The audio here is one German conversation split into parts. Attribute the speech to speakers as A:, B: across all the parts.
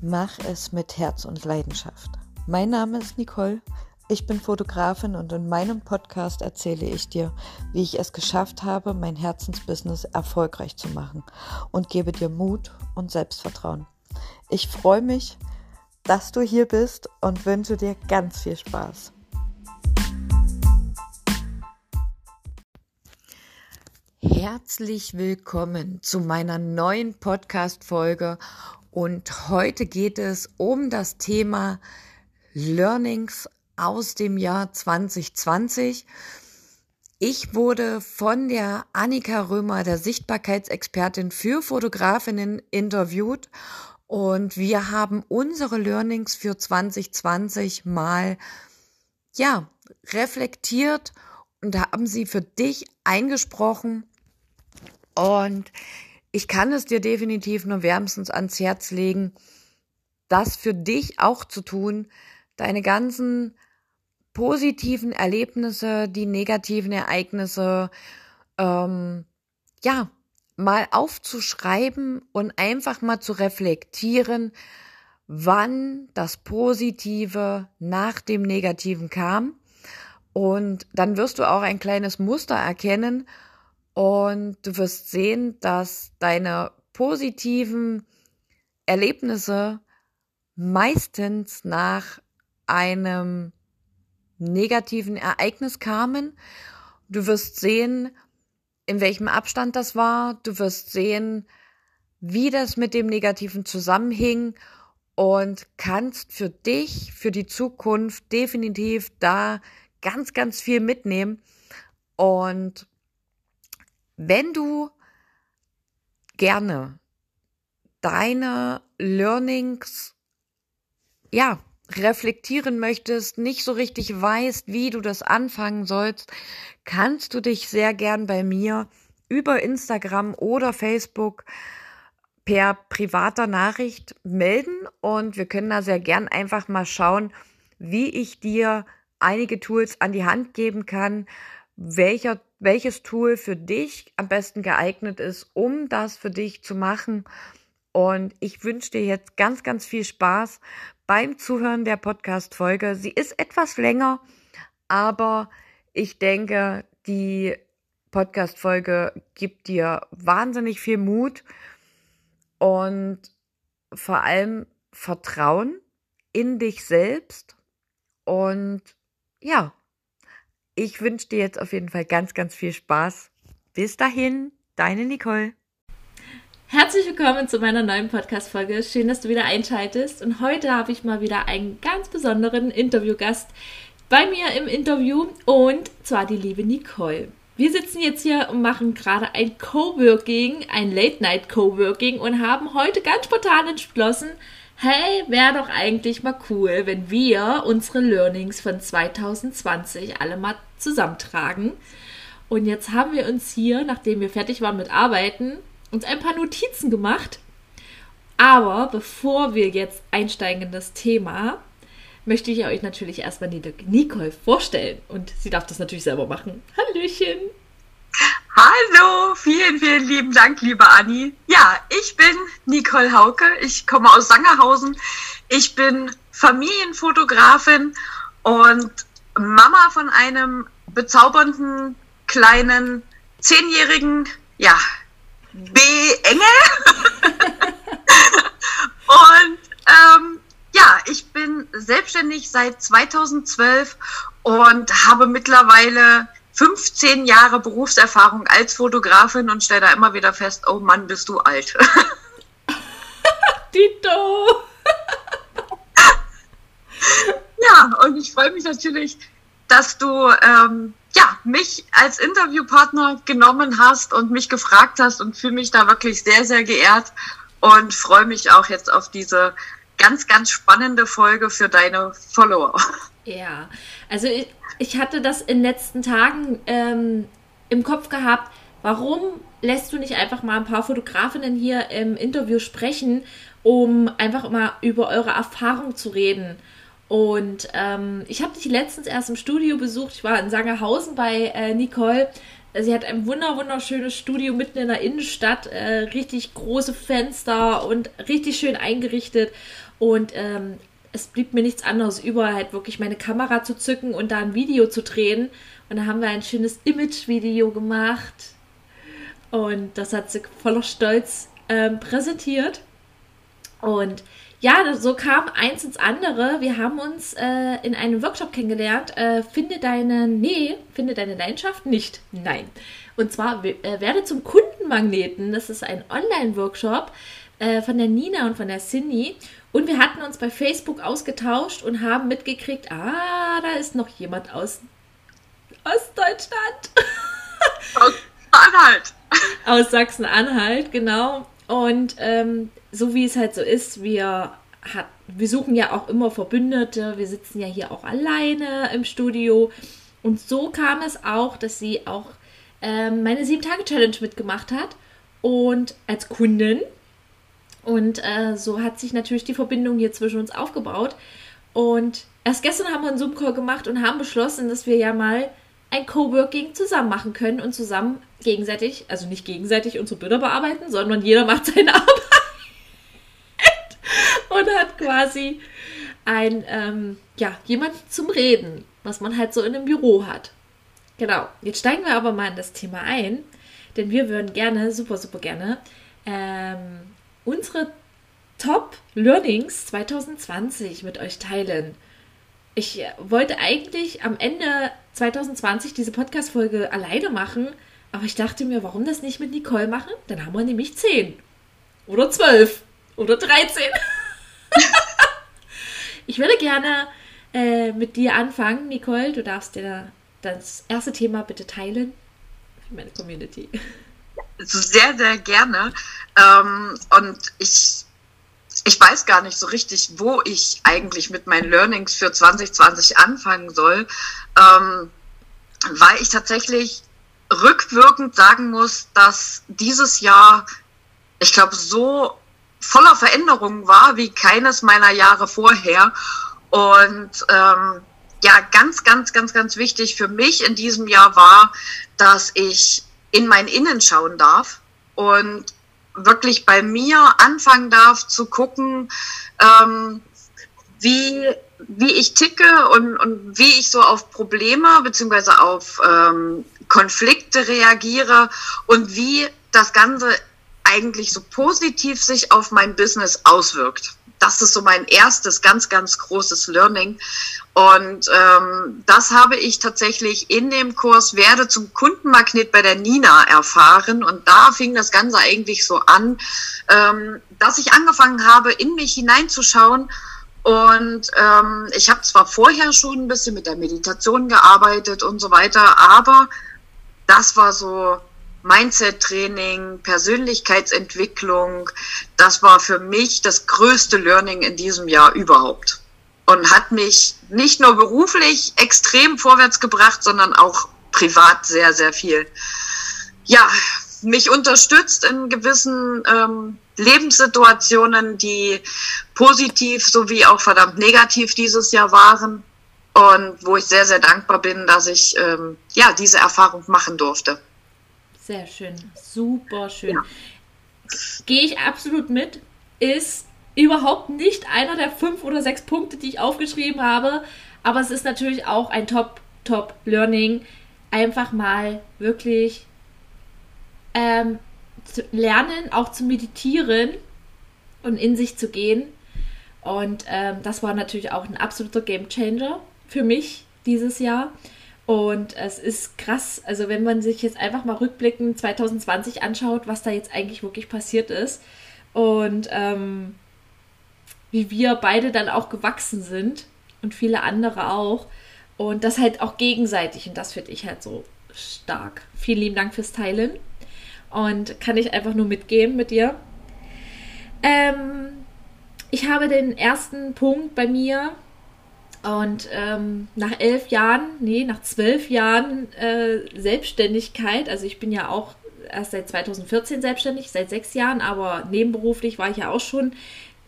A: Mach es mit Herz und Leidenschaft. Mein Name ist Nicole. Ich bin Fotografin und in meinem Podcast erzähle ich dir, wie ich es geschafft habe, mein Herzensbusiness erfolgreich zu machen und gebe dir Mut und Selbstvertrauen. Ich freue mich, dass du hier bist und wünsche dir ganz viel Spaß. Herzlich willkommen zu meiner neuen Podcast-Folge und heute geht es um das Thema Learnings aus dem Jahr 2020. Ich wurde von der Annika Römer, der Sichtbarkeitsexpertin für Fotografinnen, interviewt und wir haben unsere Learnings für 2020 mal, ja, reflektiert und haben sie für dich eingesprochen. Und ich kann es dir definitiv nur wärmstens ans Herz legen, das für dich auch zu tun, deine ganzen positiven Erlebnisse, die negativen Ereignisse, ähm, ja, mal aufzuschreiben und einfach mal zu reflektieren, wann das Positive nach dem Negativen kam. Und dann wirst du auch ein kleines Muster erkennen und du wirst sehen, dass deine positiven Erlebnisse meistens nach einem negativen Ereignis kamen. Du wirst sehen, in welchem Abstand das war. Du wirst sehen, wie das mit dem Negativen zusammenhing und kannst für dich, für die Zukunft definitiv da ganz, ganz viel mitnehmen. Und wenn du gerne deine Learnings, ja, reflektieren möchtest, nicht so richtig weißt, wie du das anfangen sollst, kannst du dich sehr gern bei mir über Instagram oder Facebook per privater Nachricht melden. Und wir können da sehr gern einfach mal schauen, wie ich dir einige Tools an die Hand geben kann, welcher welches Tool für dich am besten geeignet ist, um das für dich zu machen. Und ich wünsche dir jetzt ganz, ganz viel Spaß beim Zuhören der Podcast-Folge. Sie ist etwas länger, aber ich denke, die Podcast-Folge gibt dir wahnsinnig viel Mut und vor allem Vertrauen in dich selbst. Und ja, ich wünsche dir jetzt auf jeden Fall ganz, ganz viel Spaß. Bis dahin, deine Nicole.
B: Herzlich willkommen zu meiner neuen Podcast-Folge. Schön, dass du wieder einschaltest. Und heute habe ich mal wieder einen ganz besonderen Interviewgast bei mir im Interview und zwar die liebe Nicole. Wir sitzen jetzt hier und machen gerade ein Coworking, ein Late-Night-Coworking und haben heute ganz spontan entschlossen, hey, wäre doch eigentlich mal cool, wenn wir unsere Learnings von 2020 alle mal zusammentragen. Und jetzt haben wir uns hier, nachdem wir fertig waren mit Arbeiten, uns ein paar Notizen gemacht. Aber bevor wir jetzt einsteigen in das Thema, möchte ich euch natürlich erstmal die Nicole vorstellen. Und sie darf das natürlich selber machen. Hallöchen!
C: Hallo, vielen, vielen lieben Dank, liebe Anni. Ja, ich bin Nicole Hauke. Ich komme aus Sangerhausen. Ich bin Familienfotografin und Mama von einem bezaubernden kleinen zehnjährigen, ja, B-Engel. und ähm, ja, ich bin selbstständig seit 2012 und habe mittlerweile 15 Jahre Berufserfahrung als Fotografin und stelle da immer wieder fest, oh Mann, bist du alt.
B: Tito!
C: ja, und ich freue mich natürlich, dass du ähm, ja, mich als Interviewpartner genommen hast und mich gefragt hast und fühle mich da wirklich sehr, sehr geehrt und freue mich auch jetzt auf diese ganz, ganz spannende Folge für deine Follower.
B: Ja, also ich, ich hatte das in den letzten Tagen ähm, im Kopf gehabt, warum lässt du nicht einfach mal ein paar Fotografinnen hier im Interview sprechen, um einfach mal über eure Erfahrung zu reden? Und ähm, ich habe dich letztens erst im Studio besucht. Ich war in Sangerhausen bei äh, Nicole. Sie hat ein wunder wunderschönes Studio mitten in der Innenstadt, äh, richtig große Fenster und richtig schön eingerichtet. Und ähm, es blieb mir nichts anderes über, halt wirklich meine Kamera zu zücken und da ein Video zu drehen. Und da haben wir ein schönes Image-Video gemacht. Und das hat sie voller Stolz ähm, präsentiert. Und ja, so kam eins ins andere. Wir haben uns äh, in einem Workshop kennengelernt. Äh, finde deine, nee, finde deine Leidenschaft nicht. Nein. Und zwar äh, werde zum Kundenmagneten. Das ist ein Online-Workshop äh, von der Nina und von der Cindy. Und wir hatten uns bei Facebook ausgetauscht und haben mitgekriegt, ah, da ist noch jemand aus Ostdeutschland.
A: Aus Anhalt.
B: Aus Sachsen-Anhalt, genau. Und ähm, so wie es halt so ist, wir, hat, wir suchen ja auch immer Verbündete, wir sitzen ja hier auch alleine im Studio. Und so kam es auch, dass sie auch ähm, meine 7-Tage-Challenge mitgemacht hat und als Kundin. Und äh, so hat sich natürlich die Verbindung hier zwischen uns aufgebaut. Und erst gestern haben wir einen Zoom-Call gemacht und haben beschlossen, dass wir ja mal ein Coworking zusammen machen können und zusammen gegenseitig, also nicht gegenseitig unsere Bilder bearbeiten, sondern jeder macht seine Arbeit und hat quasi ein, ähm, ja, jemand zum Reden, was man halt so in einem Büro hat. Genau, jetzt steigen wir aber mal in das Thema ein, denn wir würden gerne, super, super gerne, ähm, unsere Top Learnings 2020 mit euch teilen. Ich wollte eigentlich am Ende 2020 diese Podcast-Folge alleine machen, aber ich dachte mir, warum das nicht mit Nicole machen? Dann haben wir nämlich 10 oder 12 oder 13. ich würde gerne äh, mit dir anfangen, Nicole. Du darfst dir das erste Thema bitte teilen für meine Community.
A: Sehr, sehr gerne. Ähm, und ich ich weiß gar nicht so richtig, wo ich eigentlich mit meinen Learnings für 2020 anfangen soll, ähm, weil ich tatsächlich rückwirkend sagen muss, dass dieses Jahr, ich glaube, so voller Veränderungen war wie keines meiner Jahre vorher. Und ähm, ja, ganz, ganz, ganz, ganz wichtig für mich in diesem Jahr war, dass ich in mein Innen schauen darf und wirklich bei mir anfangen darf zu gucken, ähm, wie, wie ich ticke und, und wie ich so auf Probleme beziehungsweise auf ähm, Konflikte reagiere und wie das Ganze eigentlich so positiv sich auf mein Business auswirkt das ist so mein erstes ganz, ganz großes Learning. Und ähm, das habe ich tatsächlich in dem Kurs Werde zum Kundenmagnet bei der Nina erfahren. Und da fing das Ganze eigentlich so an, ähm, dass ich angefangen habe, in mich hineinzuschauen. Und ähm, ich habe zwar vorher schon ein bisschen mit der Meditation gearbeitet und so weiter, aber das war so Mindset-Training, Persönlichkeitsentwicklung, das war für mich das größte Learning in diesem Jahr überhaupt. Und hat mich nicht nur beruflich extrem vorwärts gebracht, sondern auch privat sehr, sehr viel. Ja, mich unterstützt in gewissen ähm, Lebenssituationen, die positiv sowie auch verdammt negativ dieses Jahr waren. Und wo ich sehr, sehr dankbar bin, dass ich ähm, ja diese Erfahrung machen durfte.
B: Sehr schön. Super schön. Ja. Gehe ich absolut mit. Ist überhaupt nicht einer der fünf oder sechs Punkte, die ich aufgeschrieben habe. Aber es ist natürlich auch ein Top, Top Learning. Einfach mal wirklich ähm, zu lernen, auch zu meditieren und in sich zu gehen. Und ähm, das war natürlich auch ein absoluter Game Changer für mich dieses Jahr. Und es ist krass, also wenn man sich jetzt einfach mal rückblickend 2020 anschaut, was da jetzt eigentlich wirklich passiert ist und ähm, wie wir beide dann auch gewachsen sind und viele andere auch. Und das halt auch gegenseitig und das finde ich halt so stark. Vielen lieben Dank fürs Teilen und kann ich einfach nur mitgehen mit dir. Ähm, ich habe den ersten Punkt bei mir und ähm, nach elf Jahren, nee, nach zwölf Jahren äh, Selbstständigkeit, also ich bin ja auch erst seit 2014 selbstständig, seit sechs Jahren, aber nebenberuflich war ich ja auch schon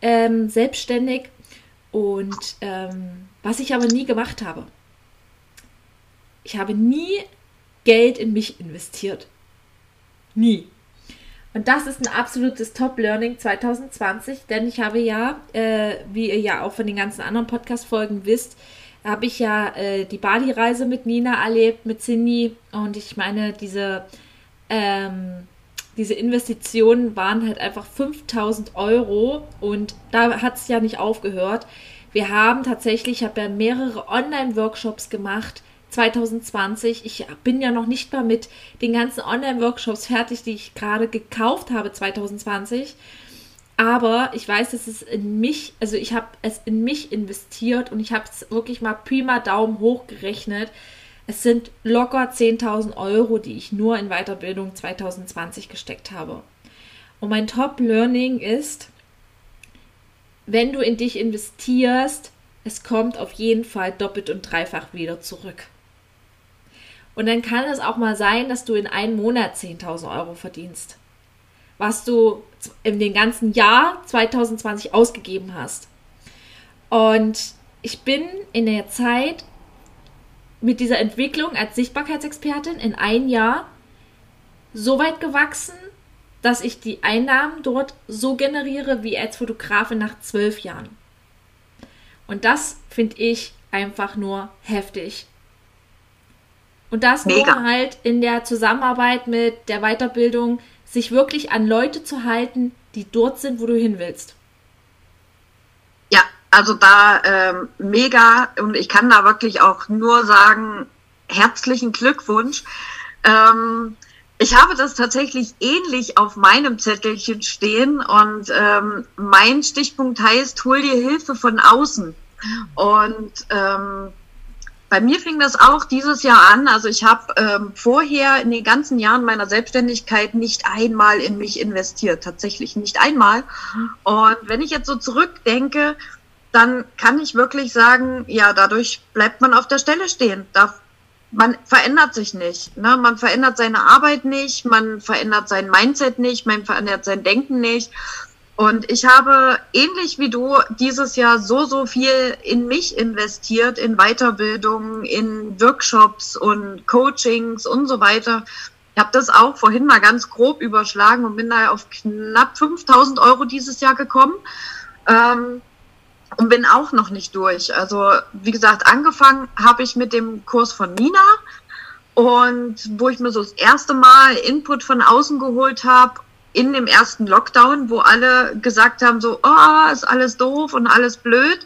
B: ähm, selbstständig. Und ähm, was ich aber nie gemacht habe, ich habe nie Geld in mich investiert. Nie. Und das ist ein absolutes Top-Learning 2020, denn ich habe ja, äh, wie ihr ja auch von den ganzen anderen Podcast-Folgen wisst, habe ich ja äh, die Bali-Reise mit Nina erlebt, mit Cindy. Und ich meine, diese, ähm, diese Investitionen waren halt einfach 5000 Euro. Und da hat es ja nicht aufgehört. Wir haben tatsächlich, ich habe ja mehrere Online-Workshops gemacht 2020. Ich bin ja noch nicht mal mit den ganzen Online-Workshops fertig, die ich gerade gekauft habe 2020. Aber ich weiß, dass es in mich, also ich habe es in mich investiert und ich habe es wirklich mal prima Daumen hoch gerechnet. Es sind locker 10.000 Euro, die ich nur in Weiterbildung 2020 gesteckt habe. Und mein Top-Learning ist, wenn du in dich investierst, es kommt auf jeden Fall doppelt und dreifach wieder zurück. Und dann kann es auch mal sein, dass du in einem Monat 10.000 Euro verdienst was du in dem ganzen Jahr 2020 ausgegeben hast. Und ich bin in der Zeit mit dieser Entwicklung als Sichtbarkeitsexpertin in ein Jahr so weit gewachsen, dass ich die Einnahmen dort so generiere wie als Fotografin nach zwölf Jahren. Und das finde ich einfach nur heftig. Und das Mega. nur halt in der Zusammenarbeit mit der Weiterbildung sich wirklich an Leute zu halten, die dort sind, wo du hin willst.
A: Ja, also da ähm, mega und ich kann da wirklich auch nur sagen, herzlichen Glückwunsch. Ähm, ich habe das tatsächlich ähnlich auf meinem Zettelchen stehen und ähm, mein Stichpunkt heißt, hol dir Hilfe von außen. Und ähm, bei mir fing das auch dieses Jahr an. Also ich habe ähm, vorher in den ganzen Jahren meiner Selbstständigkeit nicht einmal in mich investiert, tatsächlich nicht einmal. Und wenn ich jetzt so zurückdenke, dann kann ich wirklich sagen, ja, dadurch bleibt man auf der Stelle stehen. Da, man verändert sich nicht. Ne? Man verändert seine Arbeit nicht, man verändert sein Mindset nicht, man verändert sein Denken nicht. Und ich habe ähnlich wie du dieses Jahr so, so viel in mich investiert, in Weiterbildung, in Workshops und Coachings und so weiter. Ich habe das auch vorhin mal ganz grob überschlagen und bin da auf knapp 5000 Euro dieses Jahr gekommen. Ähm, und bin auch noch nicht durch. Also, wie gesagt, angefangen habe ich mit dem Kurs von Nina und wo ich mir so das erste Mal Input von außen geholt habe in dem ersten Lockdown, wo alle gesagt haben, so, oh, ist alles doof und alles blöd,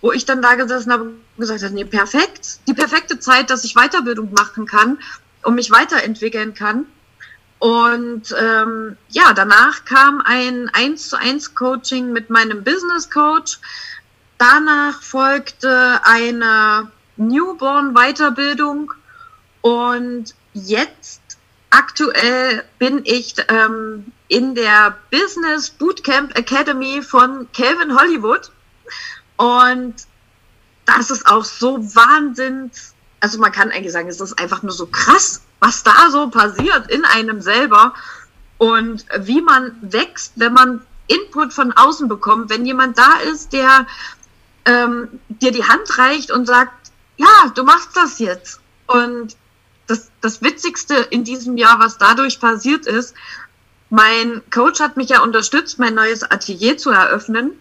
A: wo ich dann da gesessen habe und gesagt habe, nee, perfekt, die perfekte Zeit, dass ich Weiterbildung machen kann und mich weiterentwickeln kann. Und ähm, ja, danach kam ein 1 zu 1 Coaching mit meinem Business Coach. Danach folgte eine Newborn Weiterbildung und jetzt Aktuell bin ich ähm, in der Business Bootcamp Academy von Calvin Hollywood und das ist auch so Wahnsinn. Also man kann eigentlich sagen, es ist einfach nur so krass, was da so passiert in einem selber und wie man wächst, wenn man Input von außen bekommt, wenn jemand da ist, der ähm, dir die Hand reicht und sagt, ja, du machst das jetzt. Und das, das Witzigste in diesem Jahr, was dadurch passiert ist, mein Coach hat mich ja unterstützt, mein neues Atelier zu eröffnen.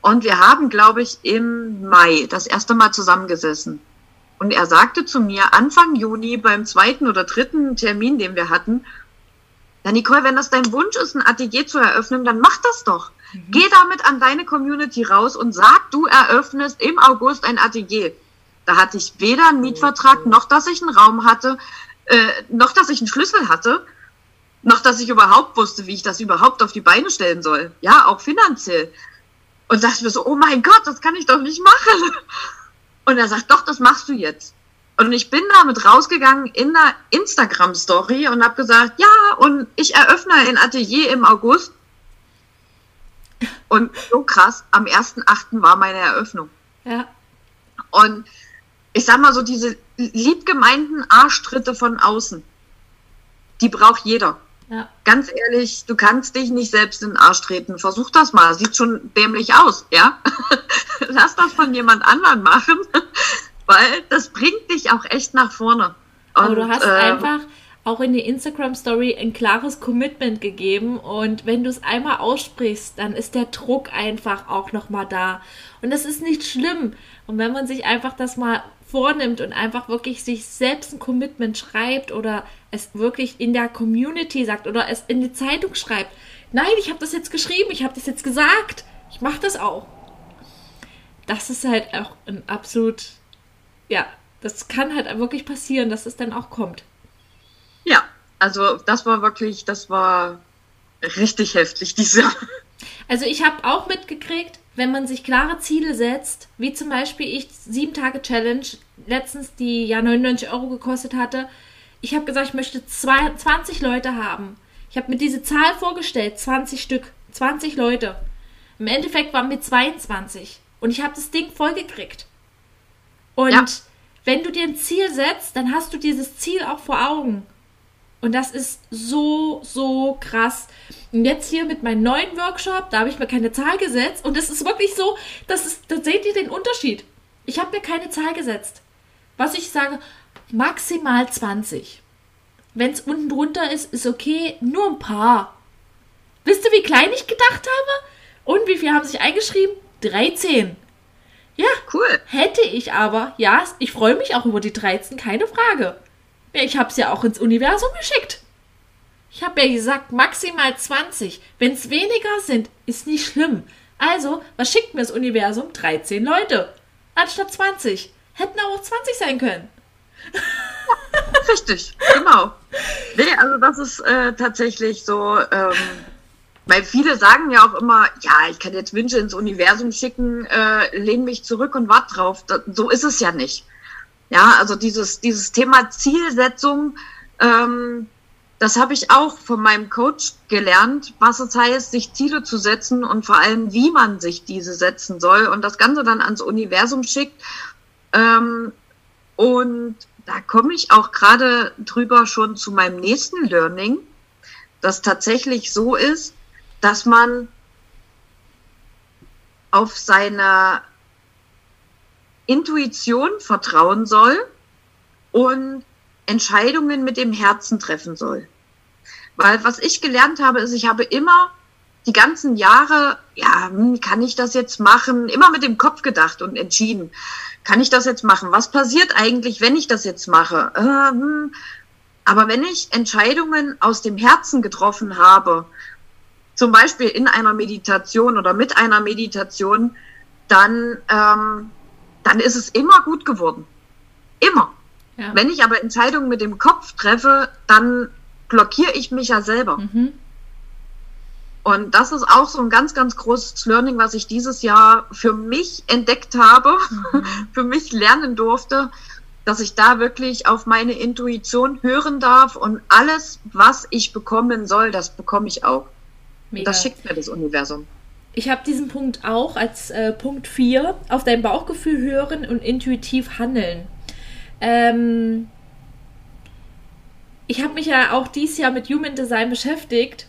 A: Und wir haben, glaube ich, im Mai das erste Mal zusammengesessen. Und er sagte zu mir Anfang Juni beim zweiten oder dritten Termin, den wir hatten, ja, Nicole, wenn das dein Wunsch ist, ein Atelier zu eröffnen, dann mach das doch. Mhm. Geh damit an deine Community raus und sag, du eröffnest im August ein Atelier. Da hatte ich weder einen Mietvertrag, noch dass ich einen Raum hatte, äh, noch dass ich einen Schlüssel hatte, noch dass ich überhaupt wusste, wie ich das überhaupt auf die Beine stellen soll. Ja, auch finanziell. Und dachte mir so, oh mein Gott, das kann ich doch nicht machen. Und er sagt, doch, das machst du jetzt. Und ich bin damit rausgegangen in einer Instagram-Story und habe gesagt, ja, und ich eröffne ein Atelier im August. Und so krass, am 1.8. war meine Eröffnung. Ja. Und ich sag mal so, diese liebgemeinten Arschtritte von außen, die braucht jeder. Ja. Ganz ehrlich, du kannst dich nicht selbst in den Arsch treten. Versuch das mal. Sieht schon dämlich aus, ja? Lass das von jemand anderem machen, weil das bringt dich auch echt nach vorne.
B: Und, Aber du hast äh, einfach auch in die Instagram Story ein klares Commitment gegeben und wenn du es einmal aussprichst, dann ist der Druck einfach auch noch mal da und das ist nicht schlimm und wenn man sich einfach das mal vornimmt und einfach wirklich sich selbst ein Commitment schreibt oder es wirklich in der Community sagt oder es in die Zeitung schreibt, nein, ich habe das jetzt geschrieben, ich habe das jetzt gesagt, ich mache das auch. Das ist halt auch ein absolut, ja, das kann halt wirklich passieren, dass es dann auch kommt.
A: Ja, also das war wirklich, das war richtig heftig, diese.
B: Also ich habe auch mitgekriegt, wenn man sich klare Ziele setzt, wie zum Beispiel ich, 7 Tage Challenge, letztens die ja 99 Euro gekostet hatte. Ich habe gesagt, ich möchte zwei, 20 Leute haben. Ich habe mir diese Zahl vorgestellt, 20 Stück, 20 Leute. Im Endeffekt waren wir 22 und ich habe das Ding vollgekriegt. Und ja. wenn du dir ein Ziel setzt, dann hast du dieses Ziel auch vor Augen. Und das ist so, so krass. Und jetzt hier mit meinem neuen Workshop, da habe ich mir keine Zahl gesetzt. Und es ist wirklich so, das ist, da seht ihr den Unterschied. Ich habe mir keine Zahl gesetzt. Was ich sage, maximal 20. Wenn es unten drunter ist, ist okay, nur ein paar. Wisst ihr, wie klein ich gedacht habe? Und wie viel haben sich eingeschrieben? 13. Ja, cool. Hätte ich aber, ja, ich freue mich auch über die 13, keine Frage. Ich habe es ja auch ins Universum geschickt. Ich habe ja gesagt, maximal 20. Wenn es weniger sind, ist nicht schlimm. Also, was schickt mir das Universum? 13 Leute. Anstatt 20. Hätten auch 20 sein können.
A: Richtig, genau. Nee, also das ist äh, tatsächlich so, ähm, weil viele sagen ja auch immer, ja, ich kann jetzt Wünsche ins Universum schicken, äh, lehne mich zurück und warte drauf. Da, so ist es ja nicht. Ja, also dieses, dieses Thema Zielsetzung, ähm, das habe ich auch von meinem Coach gelernt, was es heißt, sich Ziele zu setzen und vor allem, wie man sich diese setzen soll und das Ganze dann ans Universum schickt. Ähm, und da komme ich auch gerade drüber schon zu meinem nächsten Learning, das tatsächlich so ist, dass man auf seiner Intuition vertrauen soll und Entscheidungen mit dem Herzen treffen soll. Weil was ich gelernt habe, ist, ich habe immer die ganzen Jahre, ja, hm, kann ich das jetzt machen? Immer mit dem Kopf gedacht und entschieden. Kann ich das jetzt machen? Was passiert eigentlich, wenn ich das jetzt mache? Ähm, aber wenn ich Entscheidungen aus dem Herzen getroffen habe, zum Beispiel in einer Meditation oder mit einer Meditation, dann ähm, dann ist es immer gut geworden. Immer. Ja. Wenn ich aber Entscheidungen mit dem Kopf treffe, dann blockiere ich mich ja selber. Mhm. Und das ist auch so ein ganz, ganz großes Learning, was ich dieses Jahr für mich entdeckt habe, mhm. für mich lernen durfte, dass ich da wirklich auf meine Intuition hören darf und alles, was ich bekommen soll, das bekomme ich auch. Mega. Das schickt mir das Universum.
B: Ich habe diesen Punkt auch als äh, Punkt 4 auf dein Bauchgefühl hören und intuitiv handeln. Ähm, ich habe mich ja auch dieses Jahr mit Human Design beschäftigt.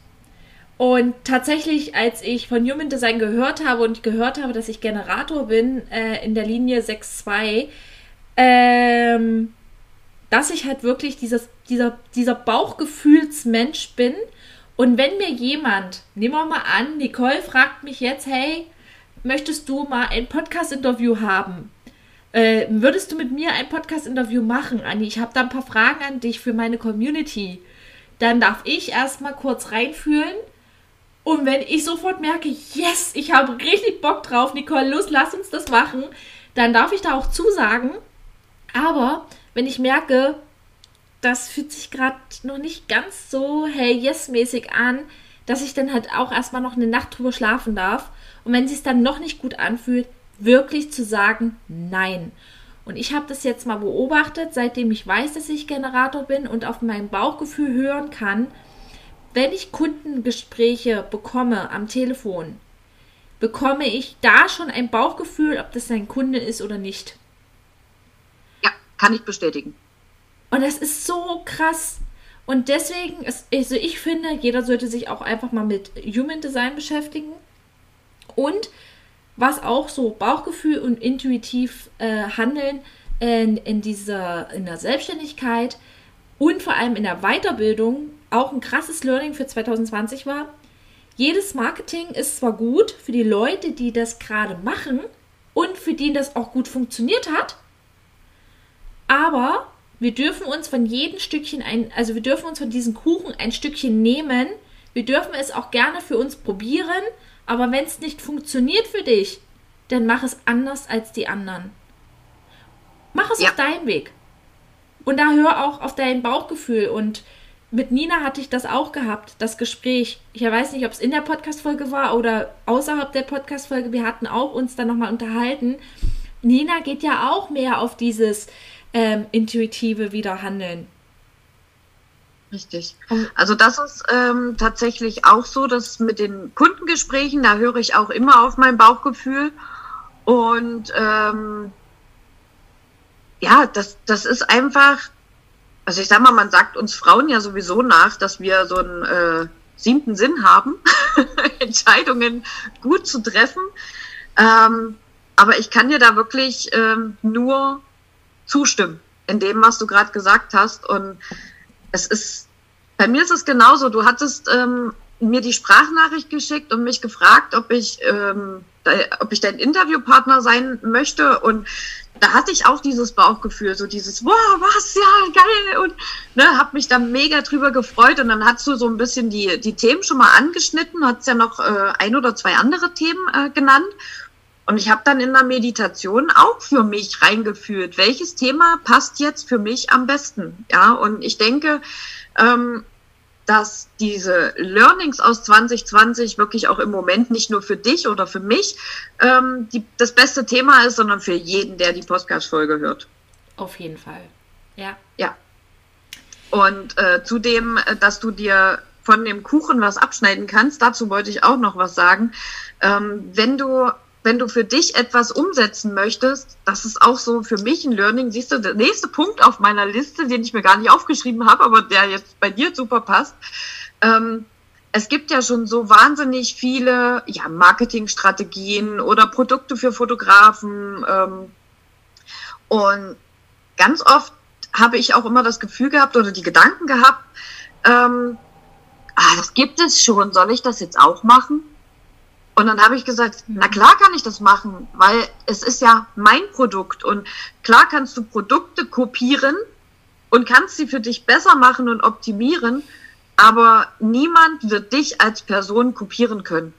B: Und tatsächlich, als ich von Human Design gehört habe und gehört habe, dass ich Generator bin äh, in der Linie 6.2, ähm, dass ich halt wirklich dieses, dieser, dieser Bauchgefühlsmensch bin und wenn mir jemand, nehmen wir mal an, Nicole fragt mich jetzt, hey, möchtest du mal ein Podcast-Interview haben? Äh, würdest du mit mir ein Podcast-Interview machen, Anni? Ich habe da ein paar Fragen an dich für meine Community. Dann darf ich erstmal kurz reinfühlen. Und wenn ich sofort merke, yes, ich habe richtig Bock drauf, Nicole, los, lass uns das machen, dann darf ich da auch zusagen. Aber wenn ich merke, das fühlt sich gerade noch nicht ganz so hey yes-mäßig an, dass ich dann halt auch erstmal noch eine Nacht drüber schlafen darf. Und wenn es sich dann noch nicht gut anfühlt, wirklich zu sagen Nein. Und ich habe das jetzt mal beobachtet, seitdem ich weiß, dass ich Generator bin und auf mein Bauchgefühl hören kann, wenn ich Kundengespräche bekomme am Telefon, bekomme ich da schon ein Bauchgefühl, ob das ein Kunde ist oder nicht.
A: Ja, kann ich bestätigen.
B: Und das ist so krass. Und deswegen, ist, also ich finde, jeder sollte sich auch einfach mal mit Human Design beschäftigen. Und was auch so Bauchgefühl und intuitiv äh, handeln, in, in dieser, in der Selbstständigkeit und vor allem in der Weiterbildung auch ein krasses Learning für 2020 war. Jedes Marketing ist zwar gut für die Leute, die das gerade machen und für die das auch gut funktioniert hat, aber wir dürfen uns von jedem Stückchen ein, also wir dürfen uns von diesem Kuchen ein Stückchen nehmen. Wir dürfen es auch gerne für uns probieren, aber wenn es nicht funktioniert für dich, dann mach es anders als die anderen. Mach es ja. auf deinen Weg. Und da hör auch auf dein Bauchgefühl. Und mit Nina hatte ich das auch gehabt, das Gespräch. Ich weiß nicht, ob es in der Podcast-Folge war oder außerhalb der Podcast-Folge. Wir hatten auch uns dann nochmal unterhalten. Nina geht ja auch mehr auf dieses ähm, intuitive Wiederhandeln.
A: Richtig. Also das ist ähm, tatsächlich auch so, dass mit den Kundengesprächen, da höre ich auch immer auf mein Bauchgefühl. Und ähm, ja, das, das ist einfach, also ich sag mal, man sagt uns Frauen ja sowieso nach, dass wir so einen äh, siebten Sinn haben, Entscheidungen gut zu treffen. Ähm, aber ich kann dir da wirklich ähm, nur zustimmen in dem, was du gerade gesagt hast. Und es ist, bei mir ist es genauso. Du hattest ähm, mir die Sprachnachricht geschickt und mich gefragt, ob ich, ähm, ob ich dein Interviewpartner sein möchte. Und da hatte ich auch dieses Bauchgefühl, so dieses, wow, was, ja, geil. Und ne, habe mich da mega drüber gefreut. Und dann hast du so ein bisschen die, die Themen schon mal angeschnitten, hast ja noch äh, ein oder zwei andere Themen äh, genannt. Und ich habe dann in der Meditation auch für mich reingefühlt, welches Thema passt jetzt für mich am besten. Ja, und ich denke, ähm, dass diese Learnings aus 2020 wirklich auch im Moment nicht nur für dich oder für mich ähm, die, das beste Thema ist, sondern für jeden, der die Podcast-Folge hört.
B: Auf jeden Fall. Ja.
A: Ja. Und äh, zudem, äh, dass du dir von dem Kuchen was abschneiden kannst, dazu wollte ich auch noch was sagen. Ähm, wenn du wenn du für dich etwas umsetzen möchtest, das ist auch so für mich ein Learning. Siehst du, der nächste Punkt auf meiner Liste, den ich mir gar nicht aufgeschrieben habe, aber der jetzt bei dir super passt. Ähm, es gibt ja schon so wahnsinnig viele ja, Marketingstrategien oder Produkte für Fotografen. Ähm, und ganz oft habe ich auch immer das Gefühl gehabt oder die Gedanken gehabt, ähm, ah, das gibt es schon, soll ich das jetzt auch machen? Und dann habe ich gesagt, na klar kann ich das machen, weil es ist ja mein Produkt und klar kannst du Produkte kopieren und kannst sie für dich besser machen und optimieren, aber niemand wird dich als Person kopieren können.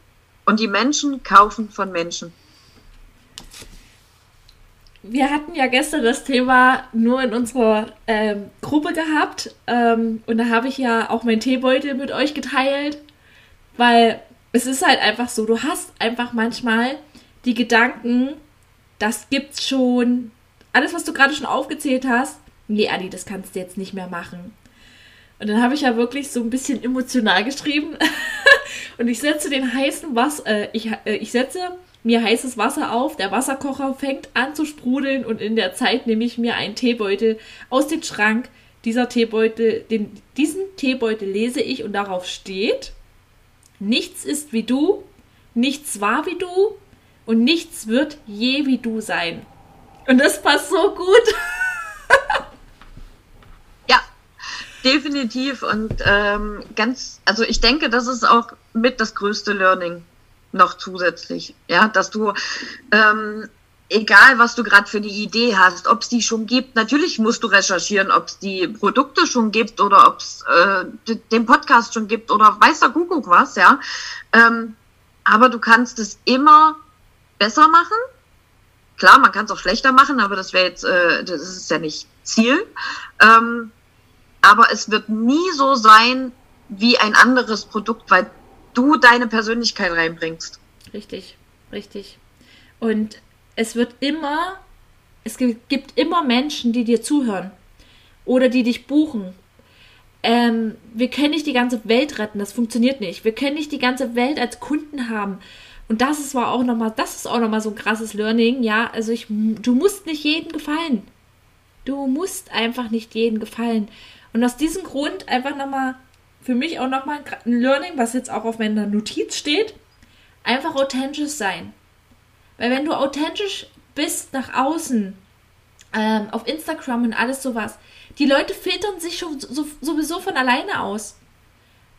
A: Und die Menschen kaufen von Menschen.
B: Wir hatten ja gestern das Thema nur in unserer ähm, Gruppe gehabt ähm, und da habe ich ja auch mein Teebeutel mit euch geteilt, weil es ist halt einfach so, du hast einfach manchmal die Gedanken, das gibt's schon. Alles, was du gerade schon aufgezählt hast, nee, Adi, das kannst du jetzt nicht mehr machen. Und dann habe ich ja wirklich so ein bisschen emotional geschrieben. und ich setze den heißen Wasser, äh, ich, äh, ich setze mir heißes Wasser auf, der Wasserkocher fängt an zu sprudeln und in der Zeit nehme ich mir einen Teebeutel aus dem Schrank. Dieser Teebeutel, den, diesen Teebeutel lese ich und darauf steht, Nichts ist wie du, nichts war wie du und nichts wird je wie du sein. Und das passt so gut.
A: ja, definitiv. Und ähm, ganz, also ich denke, das ist auch mit das größte Learning noch zusätzlich. Ja, dass du ähm, egal was du gerade für eine Idee hast, ob es die schon gibt, natürlich musst du recherchieren, ob es die Produkte schon gibt oder ob es äh, den Podcast schon gibt oder weiß der Kuckuck was, ja. Ähm, aber du kannst es immer besser machen. Klar, man kann es auch schlechter machen, aber das wäre jetzt, äh, das ist ja nicht Ziel. Ähm, aber es wird nie so sein wie ein anderes Produkt, weil du deine Persönlichkeit reinbringst.
B: Richtig, richtig. Und es wird immer, es gibt immer Menschen, die dir zuhören oder die dich buchen. Ähm, wir können nicht die ganze Welt retten, das funktioniert nicht. Wir können nicht die ganze Welt als Kunden haben. Und das ist war auch nochmal, das ist auch nochmal so ein krasses Learning, ja. Also ich, du musst nicht jedem gefallen. Du musst einfach nicht jedem gefallen. Und aus diesem Grund einfach nochmal, für mich auch nochmal ein Learning, was jetzt auch auf meiner Notiz steht, einfach authentisch sein. Weil wenn du authentisch bist nach außen, ähm, auf Instagram und alles sowas. Die Leute filtern sich schon so, sowieso von alleine aus.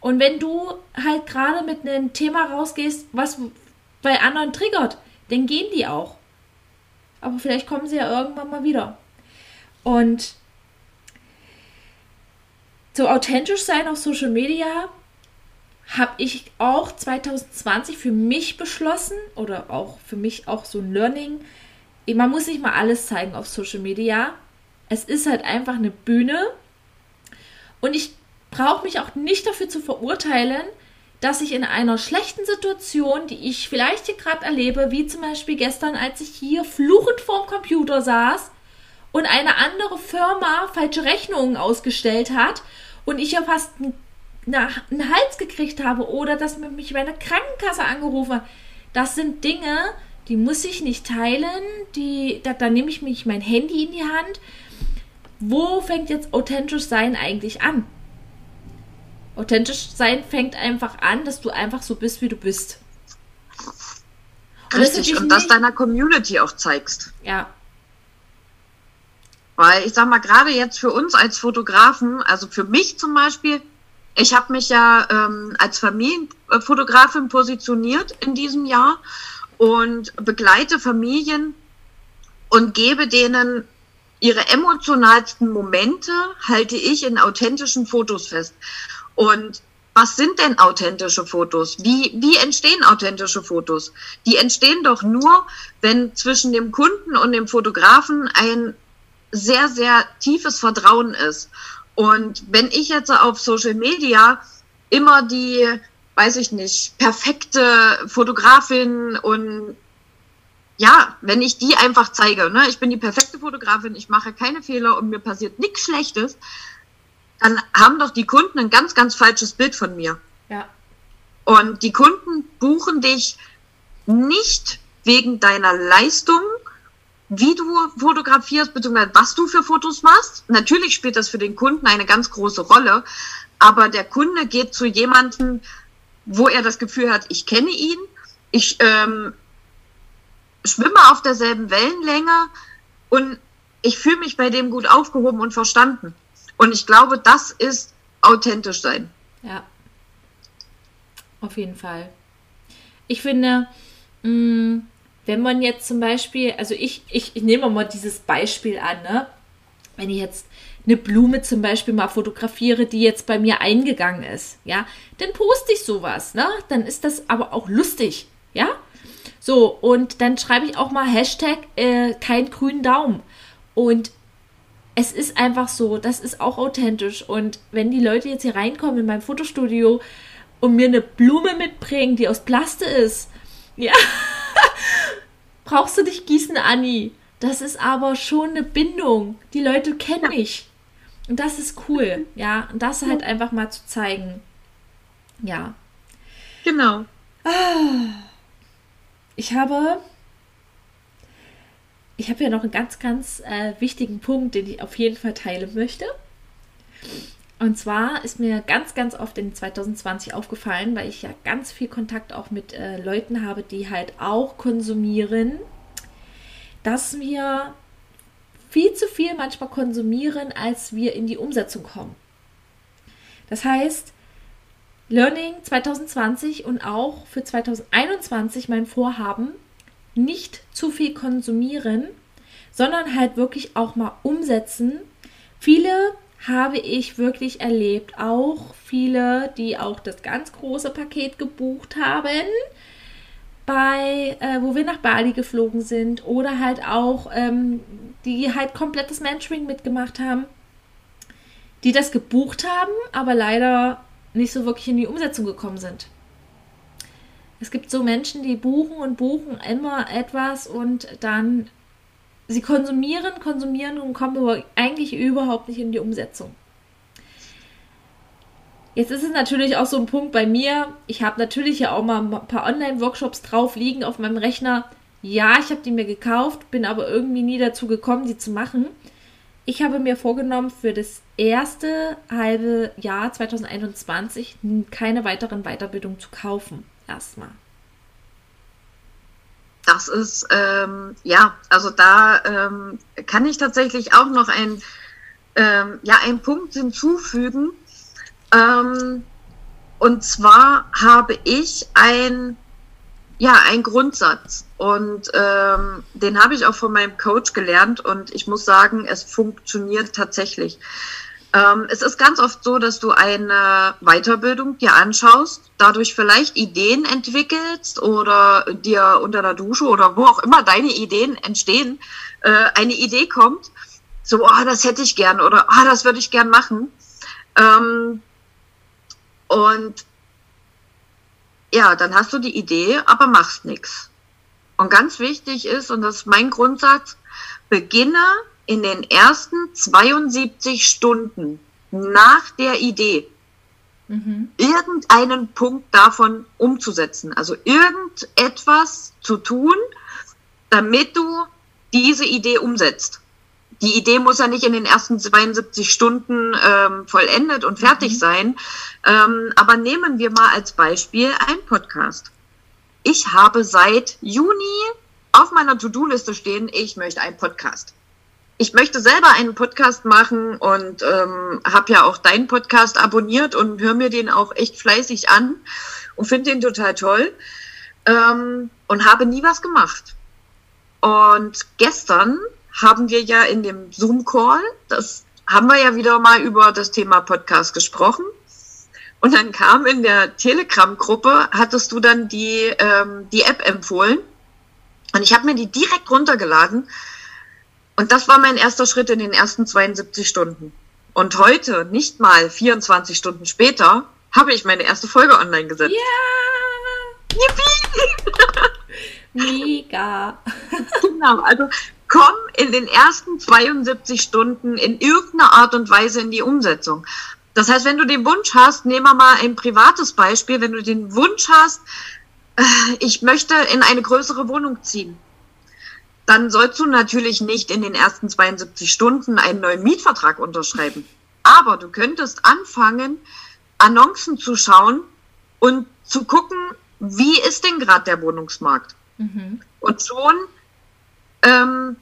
B: Und wenn du halt gerade mit einem Thema rausgehst, was bei anderen triggert, dann gehen die auch. Aber vielleicht kommen sie ja irgendwann mal wieder. Und so authentisch sein auf Social Media habe ich auch 2020 für mich beschlossen oder auch für mich auch so ein Learning. Man muss nicht mal alles zeigen auf Social Media. Es ist halt einfach eine Bühne. Und ich brauche mich auch nicht dafür zu verurteilen, dass ich in einer schlechten Situation, die ich vielleicht hier gerade erlebe, wie zum Beispiel gestern, als ich hier fluchend vorm Computer saß und eine andere Firma falsche Rechnungen ausgestellt hat und ich ja fast einen, einen Hals gekriegt habe oder dass mich meine Krankenkasse angerufen hat. Das sind Dinge, die muss ich nicht teilen, die, da, da nehme ich mich mein Handy in die Hand. Wo fängt jetzt authentisch sein eigentlich an? Authentisch sein fängt einfach an, dass du einfach so bist, wie du bist.
A: Und Richtig, und das deiner Community auch zeigst.
B: Ja.
A: Weil ich sag mal, gerade jetzt für uns als Fotografen, also für mich zum Beispiel, ich habe mich ja ähm, als Familienfotografin positioniert in diesem Jahr und begleite Familien und gebe denen ihre emotionalsten Momente, halte ich in authentischen Fotos fest. Und was sind denn authentische Fotos? Wie, wie entstehen authentische Fotos? Die entstehen doch nur, wenn zwischen dem Kunden und dem Fotografen ein sehr, sehr tiefes Vertrauen ist. Und wenn ich jetzt auf Social Media immer die, weiß ich nicht, perfekte Fotografin und ja, wenn ich die einfach zeige, ne, ich bin die perfekte Fotografin, ich mache keine Fehler und mir passiert nichts Schlechtes, dann haben doch die Kunden ein ganz, ganz falsches Bild von mir.
B: Ja.
A: Und die Kunden buchen dich nicht wegen deiner Leistung, wie du fotografierst, beziehungsweise was du für Fotos machst. Natürlich spielt das für den Kunden eine ganz große Rolle, aber der Kunde geht zu jemandem, wo er das Gefühl hat, ich kenne ihn, ich ähm, schwimme auf derselben Wellenlänge und ich fühle mich bei dem gut aufgehoben und verstanden. Und ich glaube, das ist authentisch sein.
B: Ja. Auf jeden Fall. Ich finde, mh, mm, wenn man jetzt zum Beispiel, also ich, ich, ich nehme mal dieses Beispiel an, ne? Wenn ich jetzt eine Blume zum Beispiel mal fotografiere, die jetzt bei mir eingegangen ist, ja, dann poste ich sowas, ne? Dann ist das aber auch lustig, ja? So, und dann schreibe ich auch mal Hashtag äh, kein grünen Daumen. Und es ist einfach so, das ist auch authentisch. Und wenn die Leute jetzt hier reinkommen in mein Fotostudio und mir eine Blume mitbringen, die aus Plaste ist, ja, brauchst du dich gießen, Anni. Das ist aber schon eine Bindung. Die Leute kennen mich. Und das ist cool, ja. Und das halt einfach mal zu zeigen. Ja.
A: Genau.
B: Ich habe ich habe ja noch einen ganz, ganz äh, wichtigen Punkt, den ich auf jeden Fall teilen möchte. Und zwar ist mir ganz, ganz oft in 2020 aufgefallen, weil ich ja ganz viel Kontakt auch mit äh, Leuten habe, die halt auch konsumieren, dass wir viel zu viel manchmal konsumieren, als wir in die Umsetzung kommen. Das heißt, Learning 2020 und auch für 2021 mein Vorhaben, nicht zu viel konsumieren, sondern halt wirklich auch mal umsetzen. Viele habe ich wirklich erlebt, auch viele, die auch das ganz große Paket gebucht haben, bei, äh, wo wir nach Bali geflogen sind oder halt auch, ähm, die halt komplettes Mentoring mitgemacht haben, die das gebucht haben, aber leider nicht so wirklich in die Umsetzung gekommen sind. Es gibt so Menschen, die buchen und buchen immer etwas und dann sie konsumieren, konsumieren und kommen aber eigentlich überhaupt nicht in die Umsetzung. Jetzt ist es natürlich auch so ein Punkt bei mir. Ich habe natürlich ja auch mal ein paar Online-Workshops drauf liegen auf meinem Rechner. Ja, ich habe die mir gekauft, bin aber irgendwie nie dazu gekommen, die zu machen. Ich habe mir vorgenommen, für das erste halbe Jahr 2021 keine weiteren Weiterbildungen zu kaufen erstmal.
A: Das ist, ähm, ja, also da ähm, kann ich tatsächlich auch noch ein, ähm, ja, einen Punkt hinzufügen. Ähm, und zwar habe ich ein, ja, ein Grundsatz und ähm, den habe ich auch von meinem Coach gelernt und ich muss sagen, es funktioniert tatsächlich. Ähm, es ist ganz oft so, dass du eine Weiterbildung dir anschaust, dadurch vielleicht Ideen entwickelst oder dir unter der Dusche oder wo auch immer deine Ideen entstehen, äh, eine Idee kommt, so, oh, das hätte ich gern oder oh, das würde ich gern machen. Ähm, und ja, dann hast du die Idee, aber machst nichts. Und ganz wichtig ist, und das ist mein Grundsatz, beginne in den ersten 72 Stunden nach der Idee mhm. irgendeinen Punkt davon umzusetzen. Also irgendetwas zu tun, damit du diese Idee umsetzt. Die Idee muss ja nicht in den ersten 72 Stunden ähm, vollendet und fertig mhm. sein. Ähm, aber nehmen wir mal als Beispiel ein Podcast. Ich habe seit Juni auf meiner To-Do-Liste stehen, ich möchte einen Podcast ich möchte selber einen Podcast machen und ähm, habe ja auch deinen Podcast abonniert und höre mir den auch echt fleißig an und finde den total toll ähm, und habe nie was gemacht. Und gestern haben wir ja in dem Zoom-Call, das haben wir ja wieder mal über das Thema Podcast gesprochen. Und dann kam in der Telegram-Gruppe, hattest du dann die, ähm, die App empfohlen. Und ich habe mir die direkt runtergeladen und das war mein erster Schritt in den ersten 72 Stunden. Und heute, nicht mal 24 Stunden später, habe ich meine erste Folge online gesetzt.
B: Ja! Yippie! Mega!
A: genau, also komm in den ersten 72 Stunden in irgendeiner Art und Weise in die Umsetzung. Das heißt, wenn du den Wunsch hast, nehmen wir mal ein privates Beispiel, wenn du den Wunsch hast, äh, ich möchte in eine größere Wohnung ziehen dann sollst du natürlich nicht in den ersten 72 Stunden einen neuen Mietvertrag unterschreiben. Aber du könntest anfangen, Annoncen zu schauen und zu gucken, wie ist denn gerade der Wohnungsmarkt. Mhm. Und schon ähm,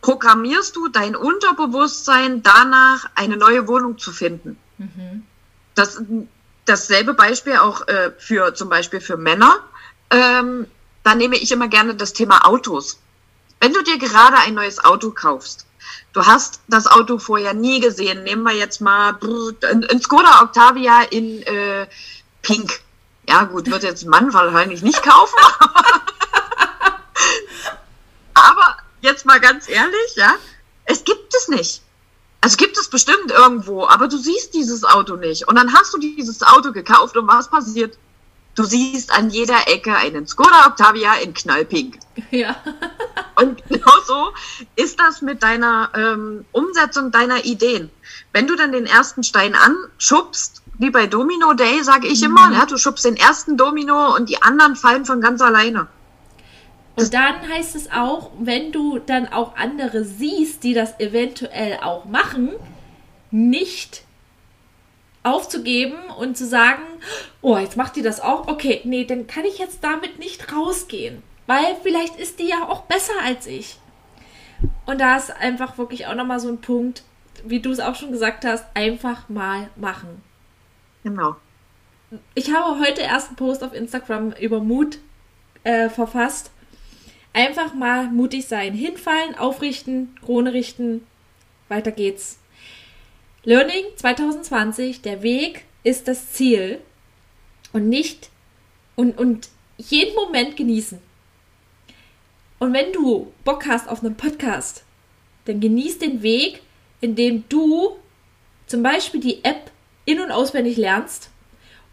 A: programmierst du dein Unterbewusstsein danach, eine neue Wohnung zu finden. Mhm. Das, dasselbe Beispiel auch äh, für zum Beispiel für Männer. Ähm, da nehme ich immer gerne das Thema Autos. Wenn du dir gerade ein neues Auto kaufst, du hast das Auto vorher nie gesehen, nehmen wir jetzt mal ein, Skoda Octavia in äh, Pink. Ja gut, wird jetzt ein Mann wahrscheinlich nicht kaufen. Aber jetzt mal ganz ehrlich, ja, es gibt es nicht. Also gibt es bestimmt irgendwo, aber du siehst dieses Auto nicht. Und dann hast du dieses Auto gekauft und was passiert? Du siehst an jeder Ecke einen Skoda Octavia in Knallpink.
B: Ja.
A: Und genauso ist das mit deiner ähm, Umsetzung deiner Ideen. Wenn du dann den ersten Stein anschubst, wie bei Domino Day, sage ich mhm. immer, ja, du schubst den ersten Domino und die anderen fallen von ganz alleine.
B: Und dann heißt es auch, wenn du dann auch andere siehst, die das eventuell auch machen, nicht aufzugeben und zu sagen, oh, jetzt macht die das auch, okay, nee, dann kann ich jetzt damit nicht rausgehen, weil vielleicht ist die ja auch besser als ich. Und da ist einfach wirklich auch nochmal so ein Punkt, wie du es auch schon gesagt hast, einfach mal machen.
A: Genau.
B: Ich habe heute erst einen Post auf Instagram über Mut äh, verfasst. Einfach mal mutig sein. Hinfallen, aufrichten, Krone richten. Weiter geht's. Learning 2020, der Weg ist das Ziel und nicht und, und jeden Moment genießen. Und wenn du Bock hast auf einen Podcast, dann genieß den Weg, indem du zum Beispiel die App in- und auswendig lernst.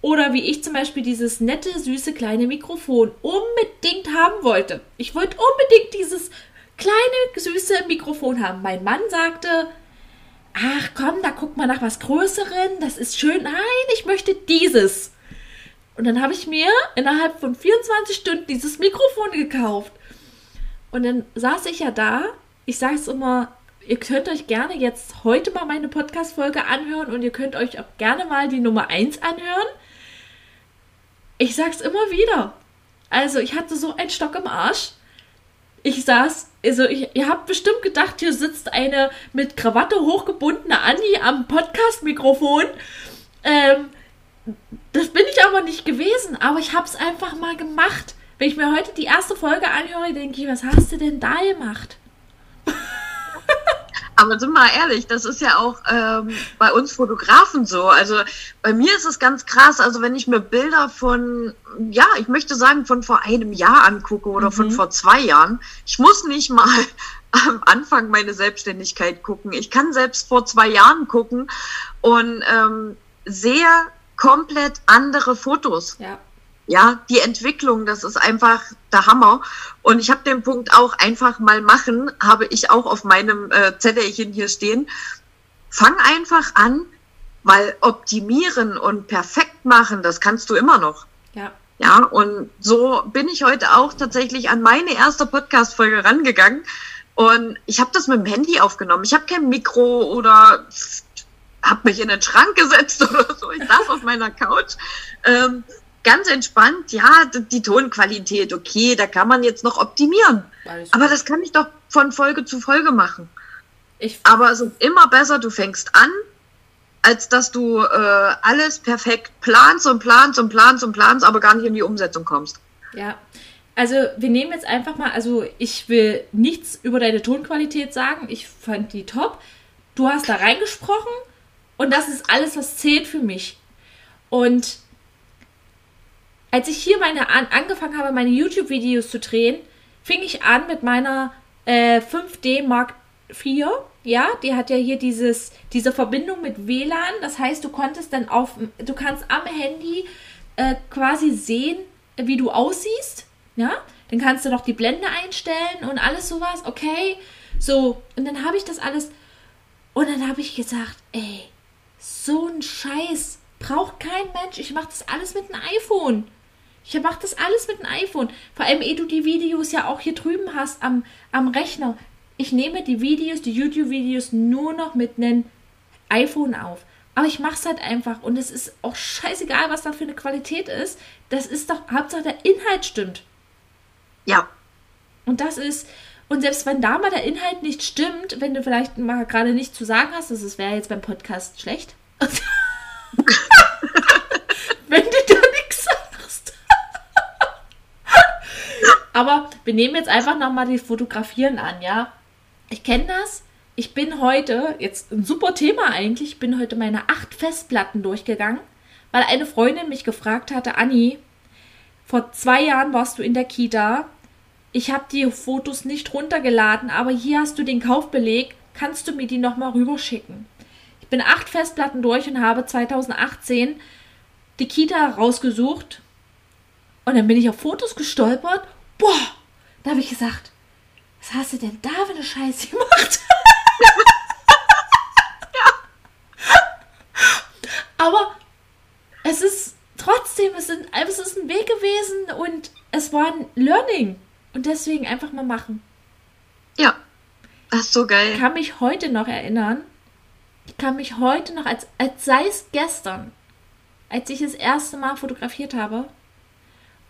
B: Oder wie ich zum Beispiel dieses nette, süße kleine Mikrofon unbedingt haben wollte. Ich wollte unbedingt dieses kleine, süße Mikrofon haben. Mein Mann sagte, ach komm, da guck mal nach was Größeren, das ist schön. Nein, ich möchte dieses. Und dann habe ich mir innerhalb von 24 Stunden dieses Mikrofon gekauft. Und dann saß ich ja da. Ich sage es immer, ihr könnt euch gerne jetzt heute mal meine Podcast-Folge anhören und ihr könnt euch auch gerne mal die Nummer 1 anhören. Ich sag's immer wieder. Also, ich hatte so einen Stock im Arsch. ich saß, also ich, ihr habt bestimmt gedacht, hier sitzt eine mit Krawatte hochgebundene Anni am Podcast-Mikrofon. Ähm, das bin ich aber nicht gewesen, aber ich habe es einfach mal gemacht. Wenn ich mir heute die erste Folge anhöre, denke ich, was hast du denn da gemacht?
A: Aber sind wir mal ehrlich, das ist ja auch ähm, bei uns Fotografen so. Also bei mir ist es ganz krass. Also wenn ich mir Bilder von, ja, ich möchte sagen, von vor einem Jahr angucke oder mhm. von vor zwei Jahren, ich muss nicht mal am Anfang meine Selbstständigkeit gucken. Ich kann selbst vor zwei Jahren gucken und ähm, sehr komplett andere Fotos.
B: Ja.
A: Ja, die Entwicklung, das ist einfach der Hammer. Und ich habe den Punkt auch einfach mal machen, habe ich auch auf meinem äh, Zettelchen hier stehen. Fang einfach an, weil optimieren und perfekt machen, das kannst du immer noch.
B: Ja.
A: Ja, und so bin ich heute auch tatsächlich an meine erste Podcast-Folge rangegangen. Und ich habe das mit dem Handy aufgenommen. Ich habe kein Mikro oder habe mich in den Schrank gesetzt oder so. Ich saß auf meiner Couch. Ähm, ganz entspannt, ja, die Tonqualität, okay, da kann man jetzt noch optimieren. Aber das kann ich doch von Folge zu Folge machen. Ich Aber es ist immer besser, du fängst an, als dass du äh, alles perfekt planst und planst und planst und planst, aber gar nicht in die Umsetzung kommst.
B: Ja. Also wir nehmen jetzt einfach mal, also ich will nichts über deine Tonqualität sagen. Ich fand die top. Du hast da reingesprochen und das ist alles, was zählt für mich. Und als ich hier meine an, angefangen habe, meine YouTube-Videos zu drehen, fing ich an mit meiner äh, 5D Mark IV. Ja, die hat ja hier dieses, diese Verbindung mit WLAN. Das heißt, du konntest dann auf, du kannst am Handy äh, quasi sehen, wie du aussiehst. Ja, dann kannst du noch die Blende einstellen und alles sowas. Okay, so und dann habe ich das alles und dann habe ich gesagt, ey, so ein Scheiß braucht kein Mensch. Ich mache das alles mit einem iPhone. Ich mache das alles mit dem iPhone. Vor allem, ehe du die Videos ja auch hier drüben hast am, am Rechner. Ich nehme die Videos, die YouTube-Videos nur noch mit einem iPhone auf. Aber ich mache es halt einfach und es ist auch scheißegal, was da für eine Qualität ist. Das ist doch, Hauptsache der Inhalt stimmt.
A: Ja.
B: Und das ist, und selbst wenn da mal der Inhalt nicht stimmt, wenn du vielleicht mal gerade nichts zu sagen hast, das wäre jetzt beim Podcast schlecht. wenn du Aber wir nehmen jetzt einfach nochmal die Fotografieren an, ja. Ich kenne das. Ich bin heute, jetzt ein super Thema eigentlich, ich bin heute meine acht Festplatten durchgegangen, weil eine Freundin mich gefragt hatte, Anni, vor zwei Jahren warst du in der Kita. Ich habe die Fotos nicht runtergeladen, aber hier hast du den Kaufbeleg. Kannst du mir die nochmal rüberschicken? Ich bin acht Festplatten durch und habe 2018 die Kita rausgesucht. Und dann bin ich auf Fotos gestolpert boah, da habe ich gesagt, was hast du denn da für eine Scheiße gemacht? ja. Aber es ist trotzdem, es, sind, es ist ein Weg gewesen und es war ein Learning. Und deswegen einfach mal machen.
A: Ja, ist so geil.
B: Ich kann mich heute noch erinnern, ich kann mich heute noch, als, als sei es gestern, als ich das erste Mal fotografiert habe,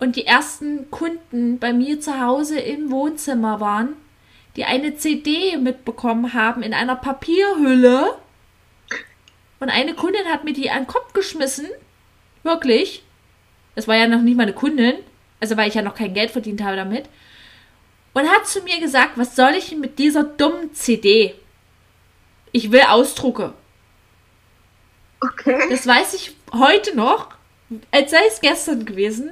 B: und die ersten Kunden bei mir zu Hause im Wohnzimmer waren, die eine CD mitbekommen haben in einer Papierhülle. Und eine Kundin hat mir die an den Kopf geschmissen. Wirklich. Das war ja noch nicht meine Kundin. Also weil ich ja noch kein Geld verdient habe damit. Und hat zu mir gesagt, was soll ich mit dieser dummen CD? Ich will Ausdrucke.
A: Okay.
B: Das weiß ich heute noch, als sei es gestern gewesen.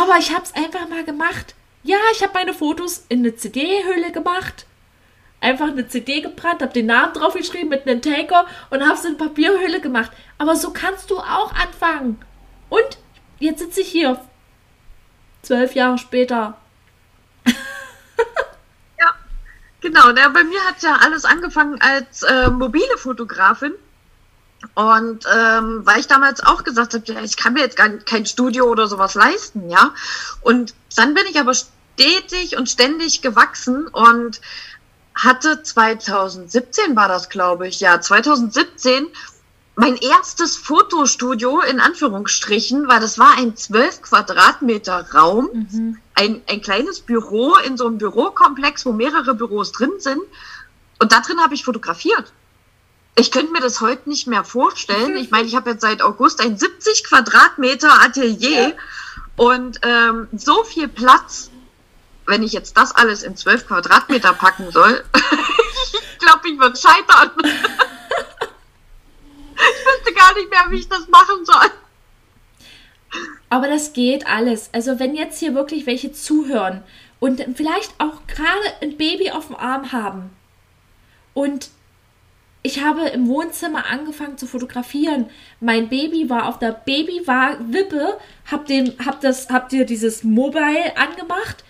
B: Aber ich habe es einfach mal gemacht. Ja, ich habe meine Fotos in eine CD-Hülle gemacht. Einfach eine CD gebrannt, habe den Namen draufgeschrieben mit einem Taker und habe es in Papierhülle gemacht. Aber so kannst du auch anfangen. Und jetzt sitze ich hier. Zwölf Jahre später.
A: ja, genau. Ja, bei mir hat ja alles angefangen als äh, mobile Fotografin. Und ähm, weil ich damals auch gesagt habe, ja, ich kann mir jetzt gar kein Studio oder sowas leisten, ja. Und dann bin ich aber stetig und ständig gewachsen und hatte 2017 war das, glaube ich, ja, 2017 mein erstes Fotostudio in Anführungsstrichen, weil das war ein 12 Quadratmeter Raum, mhm. ein, ein kleines Büro in so einem Bürokomplex, wo mehrere Büros drin sind. Und da drin habe ich fotografiert. Ich könnte mir das heute nicht mehr vorstellen. Ich meine, ich habe jetzt seit August ein 70 Quadratmeter Atelier ja. und ähm, so viel Platz, wenn ich jetzt das alles in 12 Quadratmeter packen soll. ich glaube, ich würde scheitern. Ich wüsste gar nicht mehr, wie ich das machen soll.
B: Aber das geht alles. Also wenn jetzt hier wirklich welche zuhören und vielleicht auch gerade ein Baby auf dem Arm haben und ich habe im Wohnzimmer angefangen zu fotografieren. Mein Baby war auf der Babywippe, hab dem, hab das, hab dir dieses Mobile angemacht.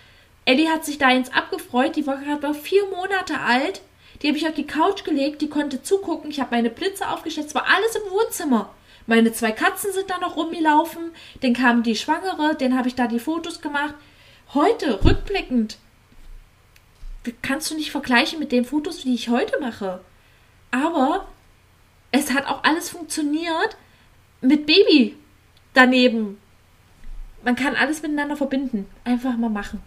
B: Ellie hat sich da ins abgefreut, die war gerade vier Monate alt die habe ich auf die Couch gelegt, die konnte zugucken. Ich habe meine Blitze aufgestellt. Es war alles im Wohnzimmer. Meine zwei Katzen sind da noch rumgelaufen. Dann kam die Schwangere, den habe ich da die Fotos gemacht. Heute, rückblickend, kannst du nicht vergleichen mit den Fotos, die ich heute mache. Aber es hat auch alles funktioniert mit Baby daneben. Man kann alles miteinander verbinden. Einfach mal machen.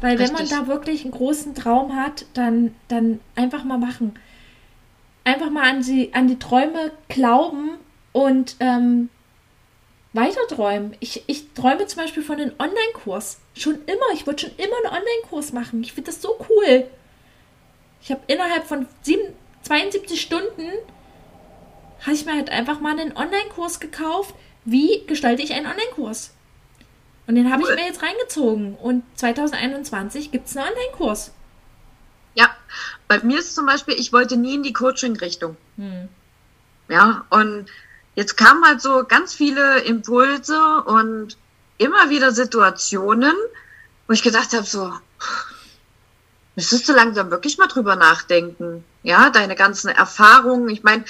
B: Weil Richtig. wenn man da wirklich einen großen Traum hat, dann, dann einfach mal machen. Einfach mal an die, an die Träume glauben und ähm, weiter träumen. Ich, ich träume zum Beispiel von einem Online-Kurs. Schon immer. Ich wollte schon immer einen Online-Kurs machen. Ich finde das so cool. Ich habe innerhalb von sieben, 72 Stunden habe ich mir halt einfach mal einen Online-Kurs gekauft. Wie gestalte ich einen Online-Kurs? Und den habe cool. ich mir jetzt reingezogen. Und 2021 gibt es einen Online-Kurs.
A: Ja, bei mir ist zum Beispiel, ich wollte nie in die Coaching-Richtung. Hm. Ja, und jetzt kamen halt so ganz viele Impulse und immer wieder Situationen, wo ich gedacht habe, so, müsstest du langsam wirklich mal drüber nachdenken. Ja, deine ganzen Erfahrungen. Ich meine,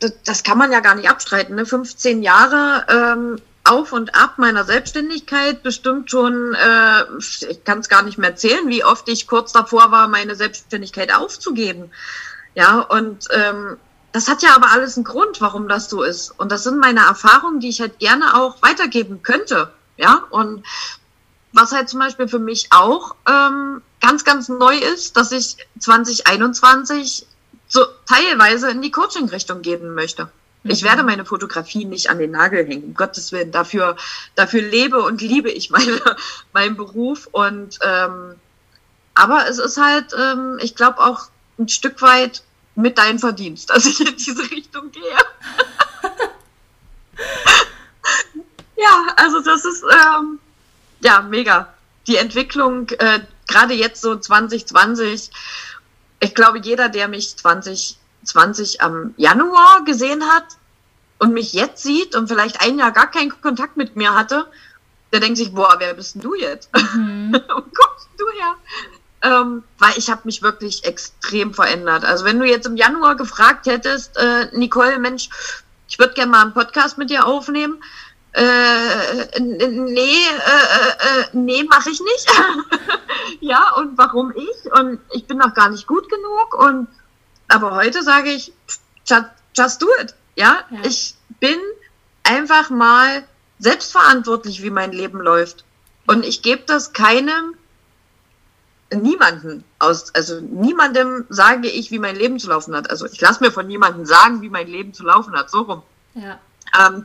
A: das, das, kann man ja gar nicht abstreiten. Ne? 15 Jahre ähm, auf und ab meiner Selbstständigkeit bestimmt schon, äh, ich kann es gar nicht mehr zählen, wie oft ich kurz davor war, meine Selbstständigkeit aufzugeben. Ja, und ähm, das hat ja aber alles einen Grund, warum das so ist. Und das sind meine Erfahrungen, die ich halt gerne auch weitergeben könnte. Ja, und was halt zum Beispiel für mich auch ähm, ganz, ganz neu ist, dass ich 2021 so teilweise in die Coaching-Richtung gehen möchte. Ich werde meine Fotografie nicht an den Nagel hängen, um Gottes Willen. Dafür, dafür lebe und liebe ich meine, meinen Beruf. Und ähm, aber es ist halt, ähm, ich glaube auch ein Stück weit mit deinem Verdienst, dass ich in diese Richtung gehe. ja, also das ist ähm, ja mega. Die Entwicklung, äh, gerade jetzt so 2020, ich glaube, jeder, der mich 20 20 am Januar gesehen hat und mich jetzt sieht und vielleicht ein Jahr gar keinen Kontakt mit mir hatte, der denkt sich, boah, wer bist denn du jetzt? Mhm. Wo kommst du her? Ähm, weil ich habe mich wirklich extrem verändert. Also wenn du jetzt im Januar gefragt hättest, äh, Nicole, Mensch, ich würde gerne mal einen Podcast mit dir aufnehmen. Äh, nee, äh, äh, nee, mache ich nicht. ja, und warum ich? Und ich bin noch gar nicht gut genug und aber heute sage ich, just, just do it. Ja? ja, ich bin einfach mal selbstverantwortlich, wie mein Leben läuft. Und ich gebe das keinem, niemanden aus, also niemandem sage ich, wie mein Leben zu laufen hat. Also ich lasse mir von niemandem sagen, wie mein Leben zu laufen hat. So rum. Ja. Ähm,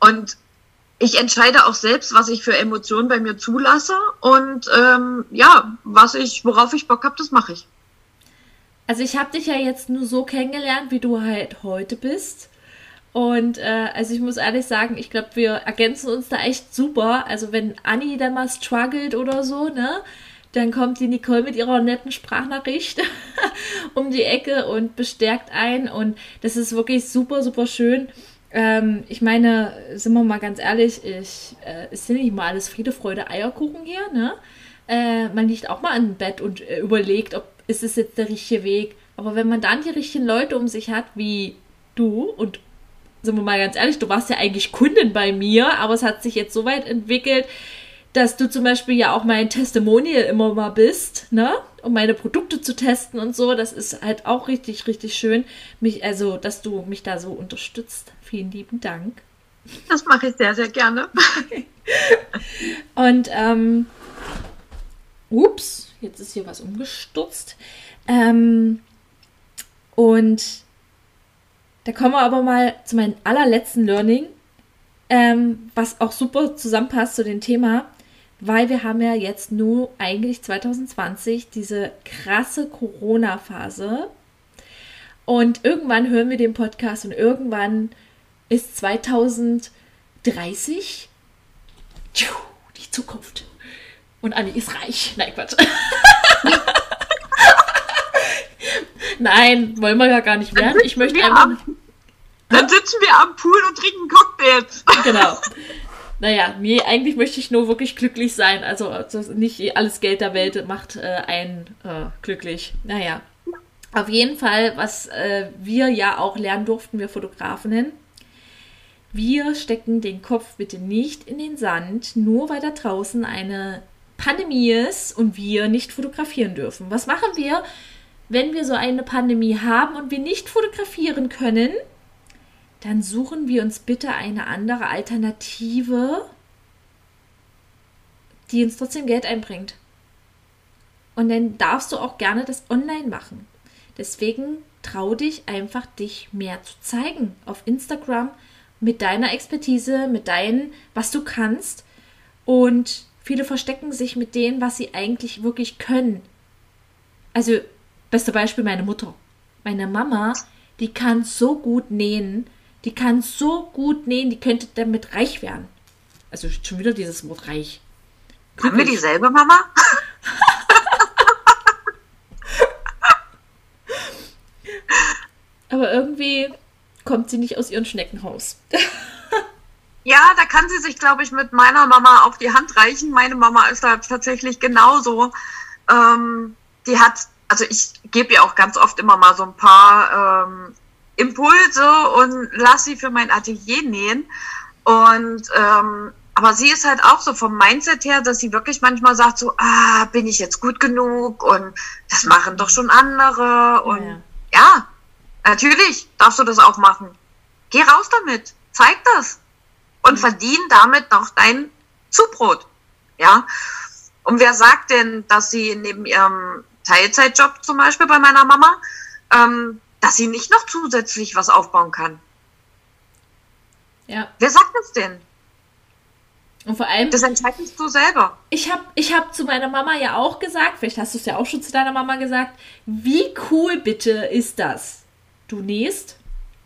A: und ich entscheide auch selbst, was ich für Emotionen bei mir zulasse und ähm, ja, was ich, worauf ich Bock habe, das mache ich.
B: Also ich habe dich ja jetzt nur so kennengelernt, wie du halt heute bist. Und äh, also ich muss ehrlich sagen, ich glaube, wir ergänzen uns da echt super. Also wenn Anni dann mal struggelt oder so, ne, dann kommt die Nicole mit ihrer netten Sprachnachricht um die Ecke und bestärkt ein. Und das ist wirklich super, super schön. Ähm, ich meine, sind wir mal ganz ehrlich, ich, äh, es sind nicht mal alles Friede, Freude, Eierkuchen hier, ne? Äh, man liegt auch mal im Bett und äh, überlegt, ob ist es jetzt der richtige Weg. Aber wenn man dann die richtigen Leute um sich hat, wie du, und sind wir mal ganz ehrlich, du warst ja eigentlich Kundin bei mir, aber es hat sich jetzt so weit entwickelt, dass du zum Beispiel ja auch mein Testimonial immer mal bist, ne? Um meine Produkte zu testen und so. Das ist halt auch richtig, richtig schön. Mich, also, dass du mich da so unterstützt. Vielen lieben Dank.
A: Das mache ich sehr, sehr gerne.
B: und, ähm, ups, jetzt ist hier was umgestürzt. Ähm, und da kommen wir aber mal zu meinem allerletzten Learning, ähm, was auch super zusammenpasst zu dem Thema, weil wir haben ja jetzt nur eigentlich 2020 diese krasse Corona-Phase. Und irgendwann hören wir den Podcast und irgendwann ist 2030 die Zukunft. Und Anni ist reich. Nein, Quatsch. Nein, wollen wir ja gar nicht werden. Ich möchte einfach. Am,
A: dann sitzen wir am Pool und trinken Cocktails.
B: Genau. Naja, nee, eigentlich möchte ich nur wirklich glücklich sein. Also, nicht alles Geld der Welt macht äh, einen äh, glücklich. Naja. Auf jeden Fall, was äh, wir ja auch lernen durften, wir Fotografinnen, wir stecken den Kopf bitte nicht in den Sand, nur weil da draußen eine Pandemie ist und wir nicht fotografieren dürfen. Was machen wir, wenn wir so eine Pandemie haben und wir nicht fotografieren können? Dann suchen wir uns bitte eine andere Alternative, die uns trotzdem Geld einbringt. Und dann darfst du auch gerne das online machen. Deswegen trau dich einfach, dich mehr zu zeigen auf Instagram mit deiner Expertise, mit deinem, was du kannst. Und viele verstecken sich mit dem, was sie eigentlich wirklich können. Also, beste Beispiel meine Mutter. Meine Mama, die kann so gut nähen. Die kann so gut nähen, die könnte damit reich werden. Also schon wieder dieses Wort reich.
A: Glücklich. Haben wir dieselbe Mama?
B: Aber irgendwie kommt sie nicht aus ihrem Schneckenhaus.
A: ja, da kann sie sich, glaube ich, mit meiner Mama auf die Hand reichen. Meine Mama ist da tatsächlich genauso. Ähm, die hat, also ich gebe ihr auch ganz oft immer mal so ein paar ähm, Impulse und lasse sie für mein Atelier nähen. Und ähm, aber sie ist halt auch so vom Mindset her, dass sie wirklich manchmal sagt so, ah, bin ich jetzt gut genug und das machen doch schon andere und ja, ja Natürlich darfst du das auch machen. Geh raus damit, zeig das und verdien damit noch dein Zubrot. Ja. Und wer sagt denn, dass sie neben ihrem Teilzeitjob zum Beispiel bei meiner Mama, ähm, dass sie nicht noch zusätzlich was aufbauen kann?
B: Ja.
A: Wer sagt das denn?
B: Und vor allem.
A: Das entscheidest du selber.
B: Ich habe ich hab zu meiner Mama ja auch gesagt, vielleicht hast du es ja auch schon zu deiner Mama gesagt, wie cool bitte ist das? Du nähst,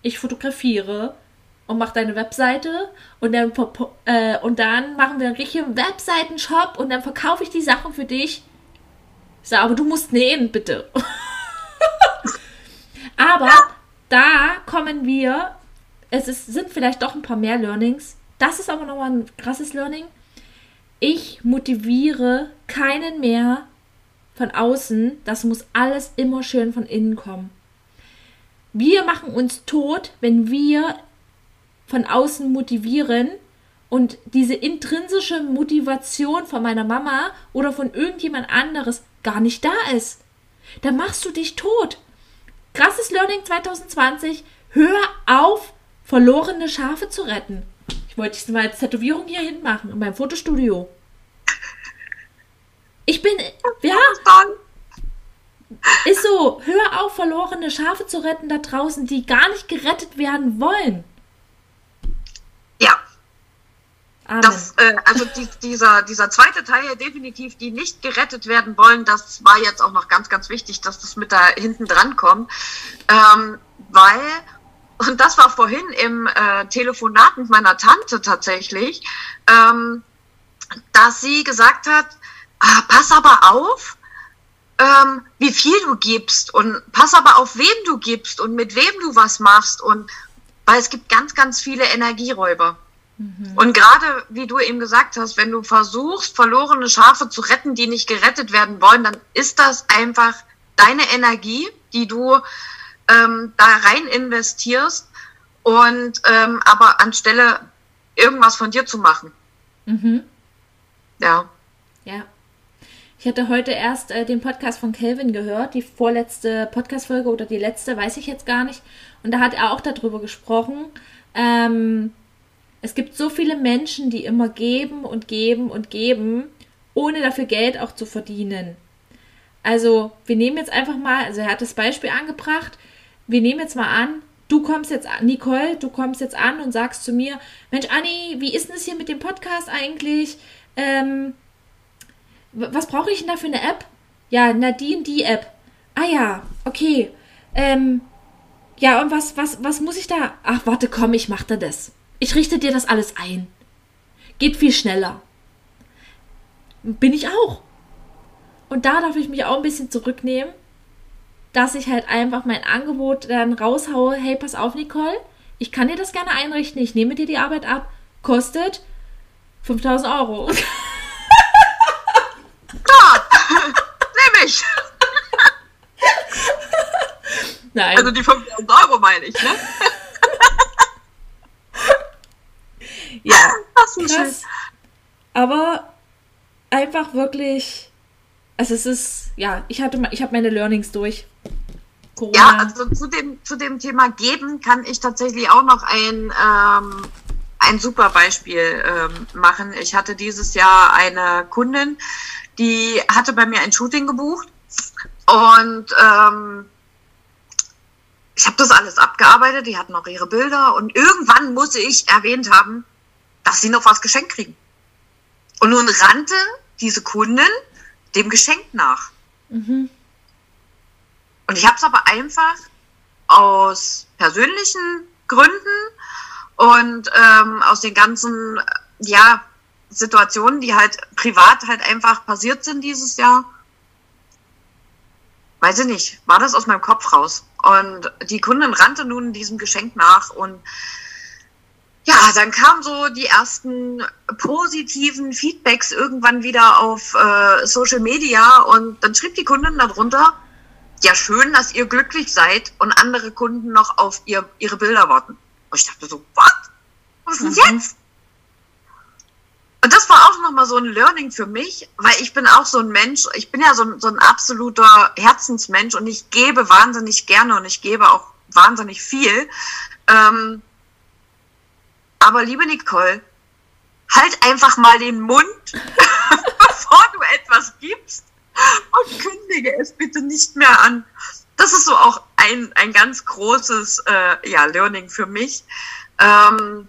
B: ich fotografiere und mache deine Webseite und dann, äh, und dann machen wir einen richtigen Webseiten-Shop und dann verkaufe ich die Sachen für dich. Ich sage, aber du musst nähen, bitte. aber da kommen wir, es ist, sind vielleicht doch ein paar mehr Learnings. Das ist aber nochmal ein krasses Learning. Ich motiviere keinen mehr von außen. Das muss alles immer schön von innen kommen. Wir machen uns tot, wenn wir von außen motivieren und diese intrinsische Motivation von meiner Mama oder von irgendjemand anderes gar nicht da ist. Da machst du dich tot. Krasses Learning 2020. Hör auf, verlorene Schafe zu retten. Ich wollte es mal als Tätowierung hier hinten machen, in meinem Fotostudio. Ich bin, ja, ist so, hör auf, verlorene Schafe zu retten da draußen, die gar nicht gerettet werden wollen.
A: Ja. Das, äh, also die, dieser, dieser zweite Teil definitiv, die nicht gerettet werden wollen, das war jetzt auch noch ganz, ganz wichtig, dass das mit da hinten dran kommt. Ähm, weil, und das war vorhin im äh, Telefonat mit meiner Tante tatsächlich, ähm, dass sie gesagt hat, ah, pass aber auf, ähm, wie viel du gibst und pass aber auf, wem du gibst und mit wem du was machst und weil es gibt ganz, ganz viele Energieräuber. Mhm. Und gerade, wie du eben gesagt hast, wenn du versuchst, verlorene Schafe zu retten, die nicht gerettet werden wollen, dann ist das einfach deine Energie, die du ähm, da rein investierst und ähm, aber anstelle irgendwas von dir zu machen. Mhm. Ja.
B: Ja. Ich hatte heute erst äh, den Podcast von Kelvin gehört, die vorletzte Podcast-Folge oder die letzte, weiß ich jetzt gar nicht. Und da hat er auch darüber gesprochen. Ähm, es gibt so viele Menschen, die immer geben und geben und geben, ohne dafür Geld auch zu verdienen. Also, wir nehmen jetzt einfach mal, also er hat das Beispiel angebracht, wir nehmen jetzt mal an, du kommst jetzt an, Nicole, du kommst jetzt an und sagst zu mir, Mensch, Anni, wie ist denn das hier mit dem Podcast eigentlich? Ähm, was brauche ich denn da für eine App? Ja, na, die und die App. Ah ja, okay. Ähm, ja, und was, was, was muss ich da? Ach, warte, komm, ich mach da das. Ich richte dir das alles ein. Geht viel schneller. Bin ich auch. Und da darf ich mich auch ein bisschen zurücknehmen, dass ich halt einfach mein Angebot dann raushaue. Hey, pass auf, Nicole, ich kann dir das gerne einrichten. Ich nehme dir die Arbeit ab. Kostet 5000 Euro.
A: Klar, nehme ich.
B: Nein.
A: Also die 5000 Euro meine ich, ne?
B: ja,
A: Das ist
B: krass. Aber einfach wirklich, also es ist, ja, ich hatte ich habe meine Learnings durch. Corona.
A: Ja, also zu dem, zu dem Thema geben kann ich tatsächlich auch noch ein, ähm, ein super Beispiel ähm, machen. Ich hatte dieses Jahr eine Kundin, die hatte bei mir ein Shooting gebucht und ähm, ich habe das alles abgearbeitet, die hatten auch ihre Bilder und irgendwann musste ich erwähnt haben, dass sie noch was geschenkt kriegen. Und nun rannte diese Kundin dem Geschenk nach.
B: Mhm.
A: Und ich habe es aber einfach aus persönlichen Gründen und ähm, aus den ganzen ja, Situationen, die halt privat halt einfach passiert sind dieses Jahr, weiß ich nicht, war das aus meinem Kopf raus. Und die Kundin rannte nun diesem Geschenk nach und ja, dann kamen so die ersten positiven Feedbacks irgendwann wieder auf äh, Social Media und dann schrieb die Kundin darunter, ja schön, dass ihr glücklich seid und andere Kunden noch auf ihr, ihre Bilder warten. Und ich dachte so, what? Was ist denn
B: Mhm.
A: jetzt? Und das war auch nochmal so ein Learning für mich, weil ich bin auch so ein Mensch, ich bin ja so ein, so ein absoluter Herzensmensch und ich gebe wahnsinnig gerne und ich gebe auch wahnsinnig viel. Ähm, aber liebe Nicole, halt einfach mal den Mund, bevor du etwas gibst und kündige es bitte nicht mehr an. Das ist so auch ein, ein ganz großes äh, ja, Learning für mich. Ähm,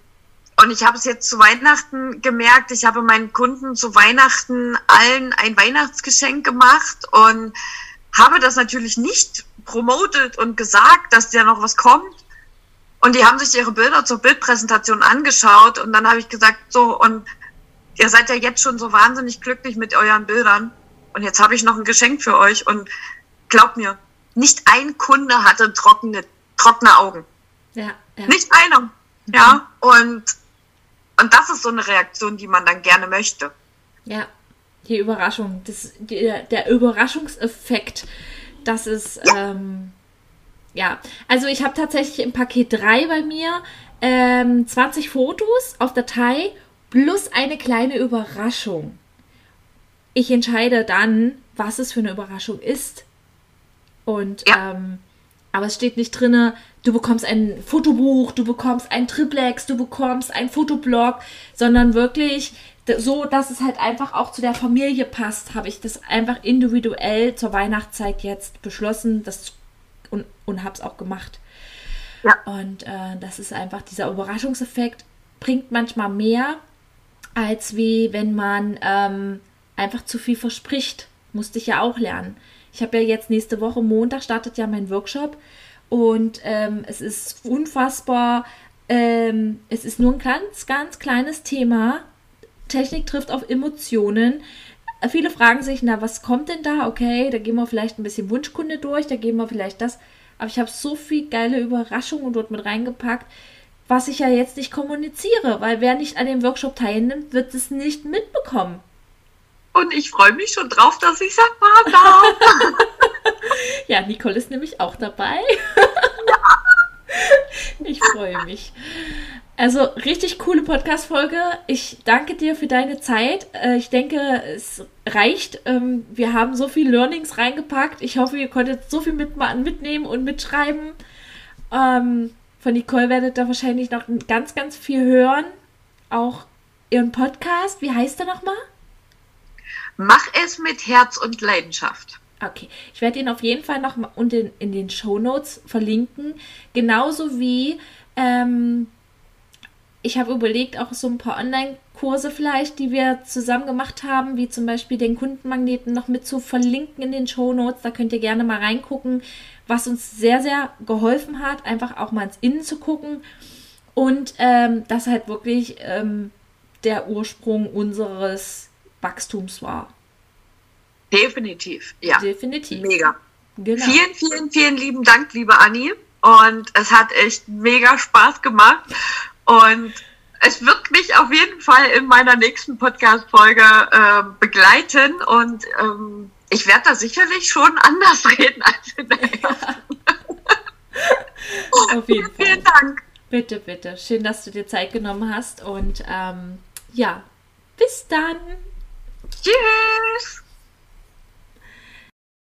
A: und ich habe es jetzt zu Weihnachten gemerkt. Ich habe meinen Kunden zu Weihnachten allen ein Weihnachtsgeschenk gemacht und habe das natürlich nicht promotet und gesagt, dass da noch was kommt. Und die haben sich ihre Bilder zur Bildpräsentation angeschaut und dann habe ich gesagt, so, und ihr seid ja jetzt schon so wahnsinnig glücklich mit euren Bildern. Und jetzt habe ich noch ein Geschenk für euch und glaubt mir, nicht ein Kunde hatte trockene, trockene Augen.
B: Ja, ja.
A: Nicht einer. Ja, und, und das ist so eine Reaktion, die man dann gerne möchte.
B: Ja, die Überraschung, das, der, der Überraschungseffekt, das ist, ähm, ja, also ich habe tatsächlich im Paket 3 bei mir ähm, 20 Fotos auf Datei plus eine kleine Überraschung. Ich entscheide dann, was es für eine Überraschung ist. Und,
A: Ja.
B: ähm, aber es steht nicht drinne, du bekommst ein Fotobuch, du bekommst ein Triplex, du bekommst ein Fotoblog, sondern wirklich so, dass es halt einfach auch zu der Familie passt, habe ich das einfach individuell zur Weihnachtszeit jetzt beschlossen das, und, und habe es auch gemacht.
A: Ja.
B: Und äh, das ist einfach dieser Überraschungseffekt, bringt manchmal mehr, als wie wenn man ähm, einfach zu viel verspricht. Musste ich ja auch lernen. Ich habe ja jetzt nächste Woche Montag startet ja mein Workshop und ähm, es ist unfassbar. Ähm, es ist nur ein ganz, ganz kleines Thema. Technik trifft auf Emotionen. Viele fragen sich, na, was kommt denn da? Okay, da gehen wir vielleicht ein bisschen Wunschkunde durch, da gehen wir vielleicht das. Aber ich habe so viel geile Überraschungen dort mit reingepackt, was ich ja jetzt nicht kommuniziere, weil wer nicht an dem Workshop teilnimmt, wird es nicht mitbekommen.
A: Und ich freue mich schon drauf, dass ich es erfahren darf.
B: Ja, Nicole ist nämlich auch dabei. ich freue mich. Also richtig coole Podcast-Folge. Ich danke dir für deine Zeit. Äh, ich denke, es reicht. Ähm, wir haben so viel Learnings reingepackt. Ich hoffe, ihr konntet so viel mitnehmen und mitschreiben. Ähm, von Nicole werdet ihr wahrscheinlich noch ganz, ganz viel hören. Auch ihren Podcast. Wie heißt er nochmal?
A: Mach es mit Herz und Leidenschaft.
B: Okay, ich werde ihn auf jeden Fall noch in den, in den Show Notes verlinken. Genauso wie ähm, ich habe überlegt, auch so ein paar Online-Kurse vielleicht, die wir zusammen gemacht haben, wie zum Beispiel den Kundenmagneten noch mit zu verlinken in den Show Notes. Da könnt ihr gerne mal reingucken, was uns sehr, sehr geholfen hat, einfach auch mal ins Innen zu gucken. Und ähm, das halt wirklich ähm, der Ursprung unseres Wachstums war.
A: Definitiv, ja.
B: Definitiv.
A: Mega. Genau. Vielen, vielen, vielen lieben Dank, liebe Anni. Und es hat echt mega Spaß gemacht. Und es wird mich auf jeden Fall in meiner nächsten Podcast-Folge äh, begleiten und ähm, ich werde da sicherlich schon anders reden als in der ersten.
B: auf jeden Fall. Vielen Dank. Bitte, bitte. Schön, dass du dir Zeit genommen hast und ähm, ja, bis dann.
A: Tschüss.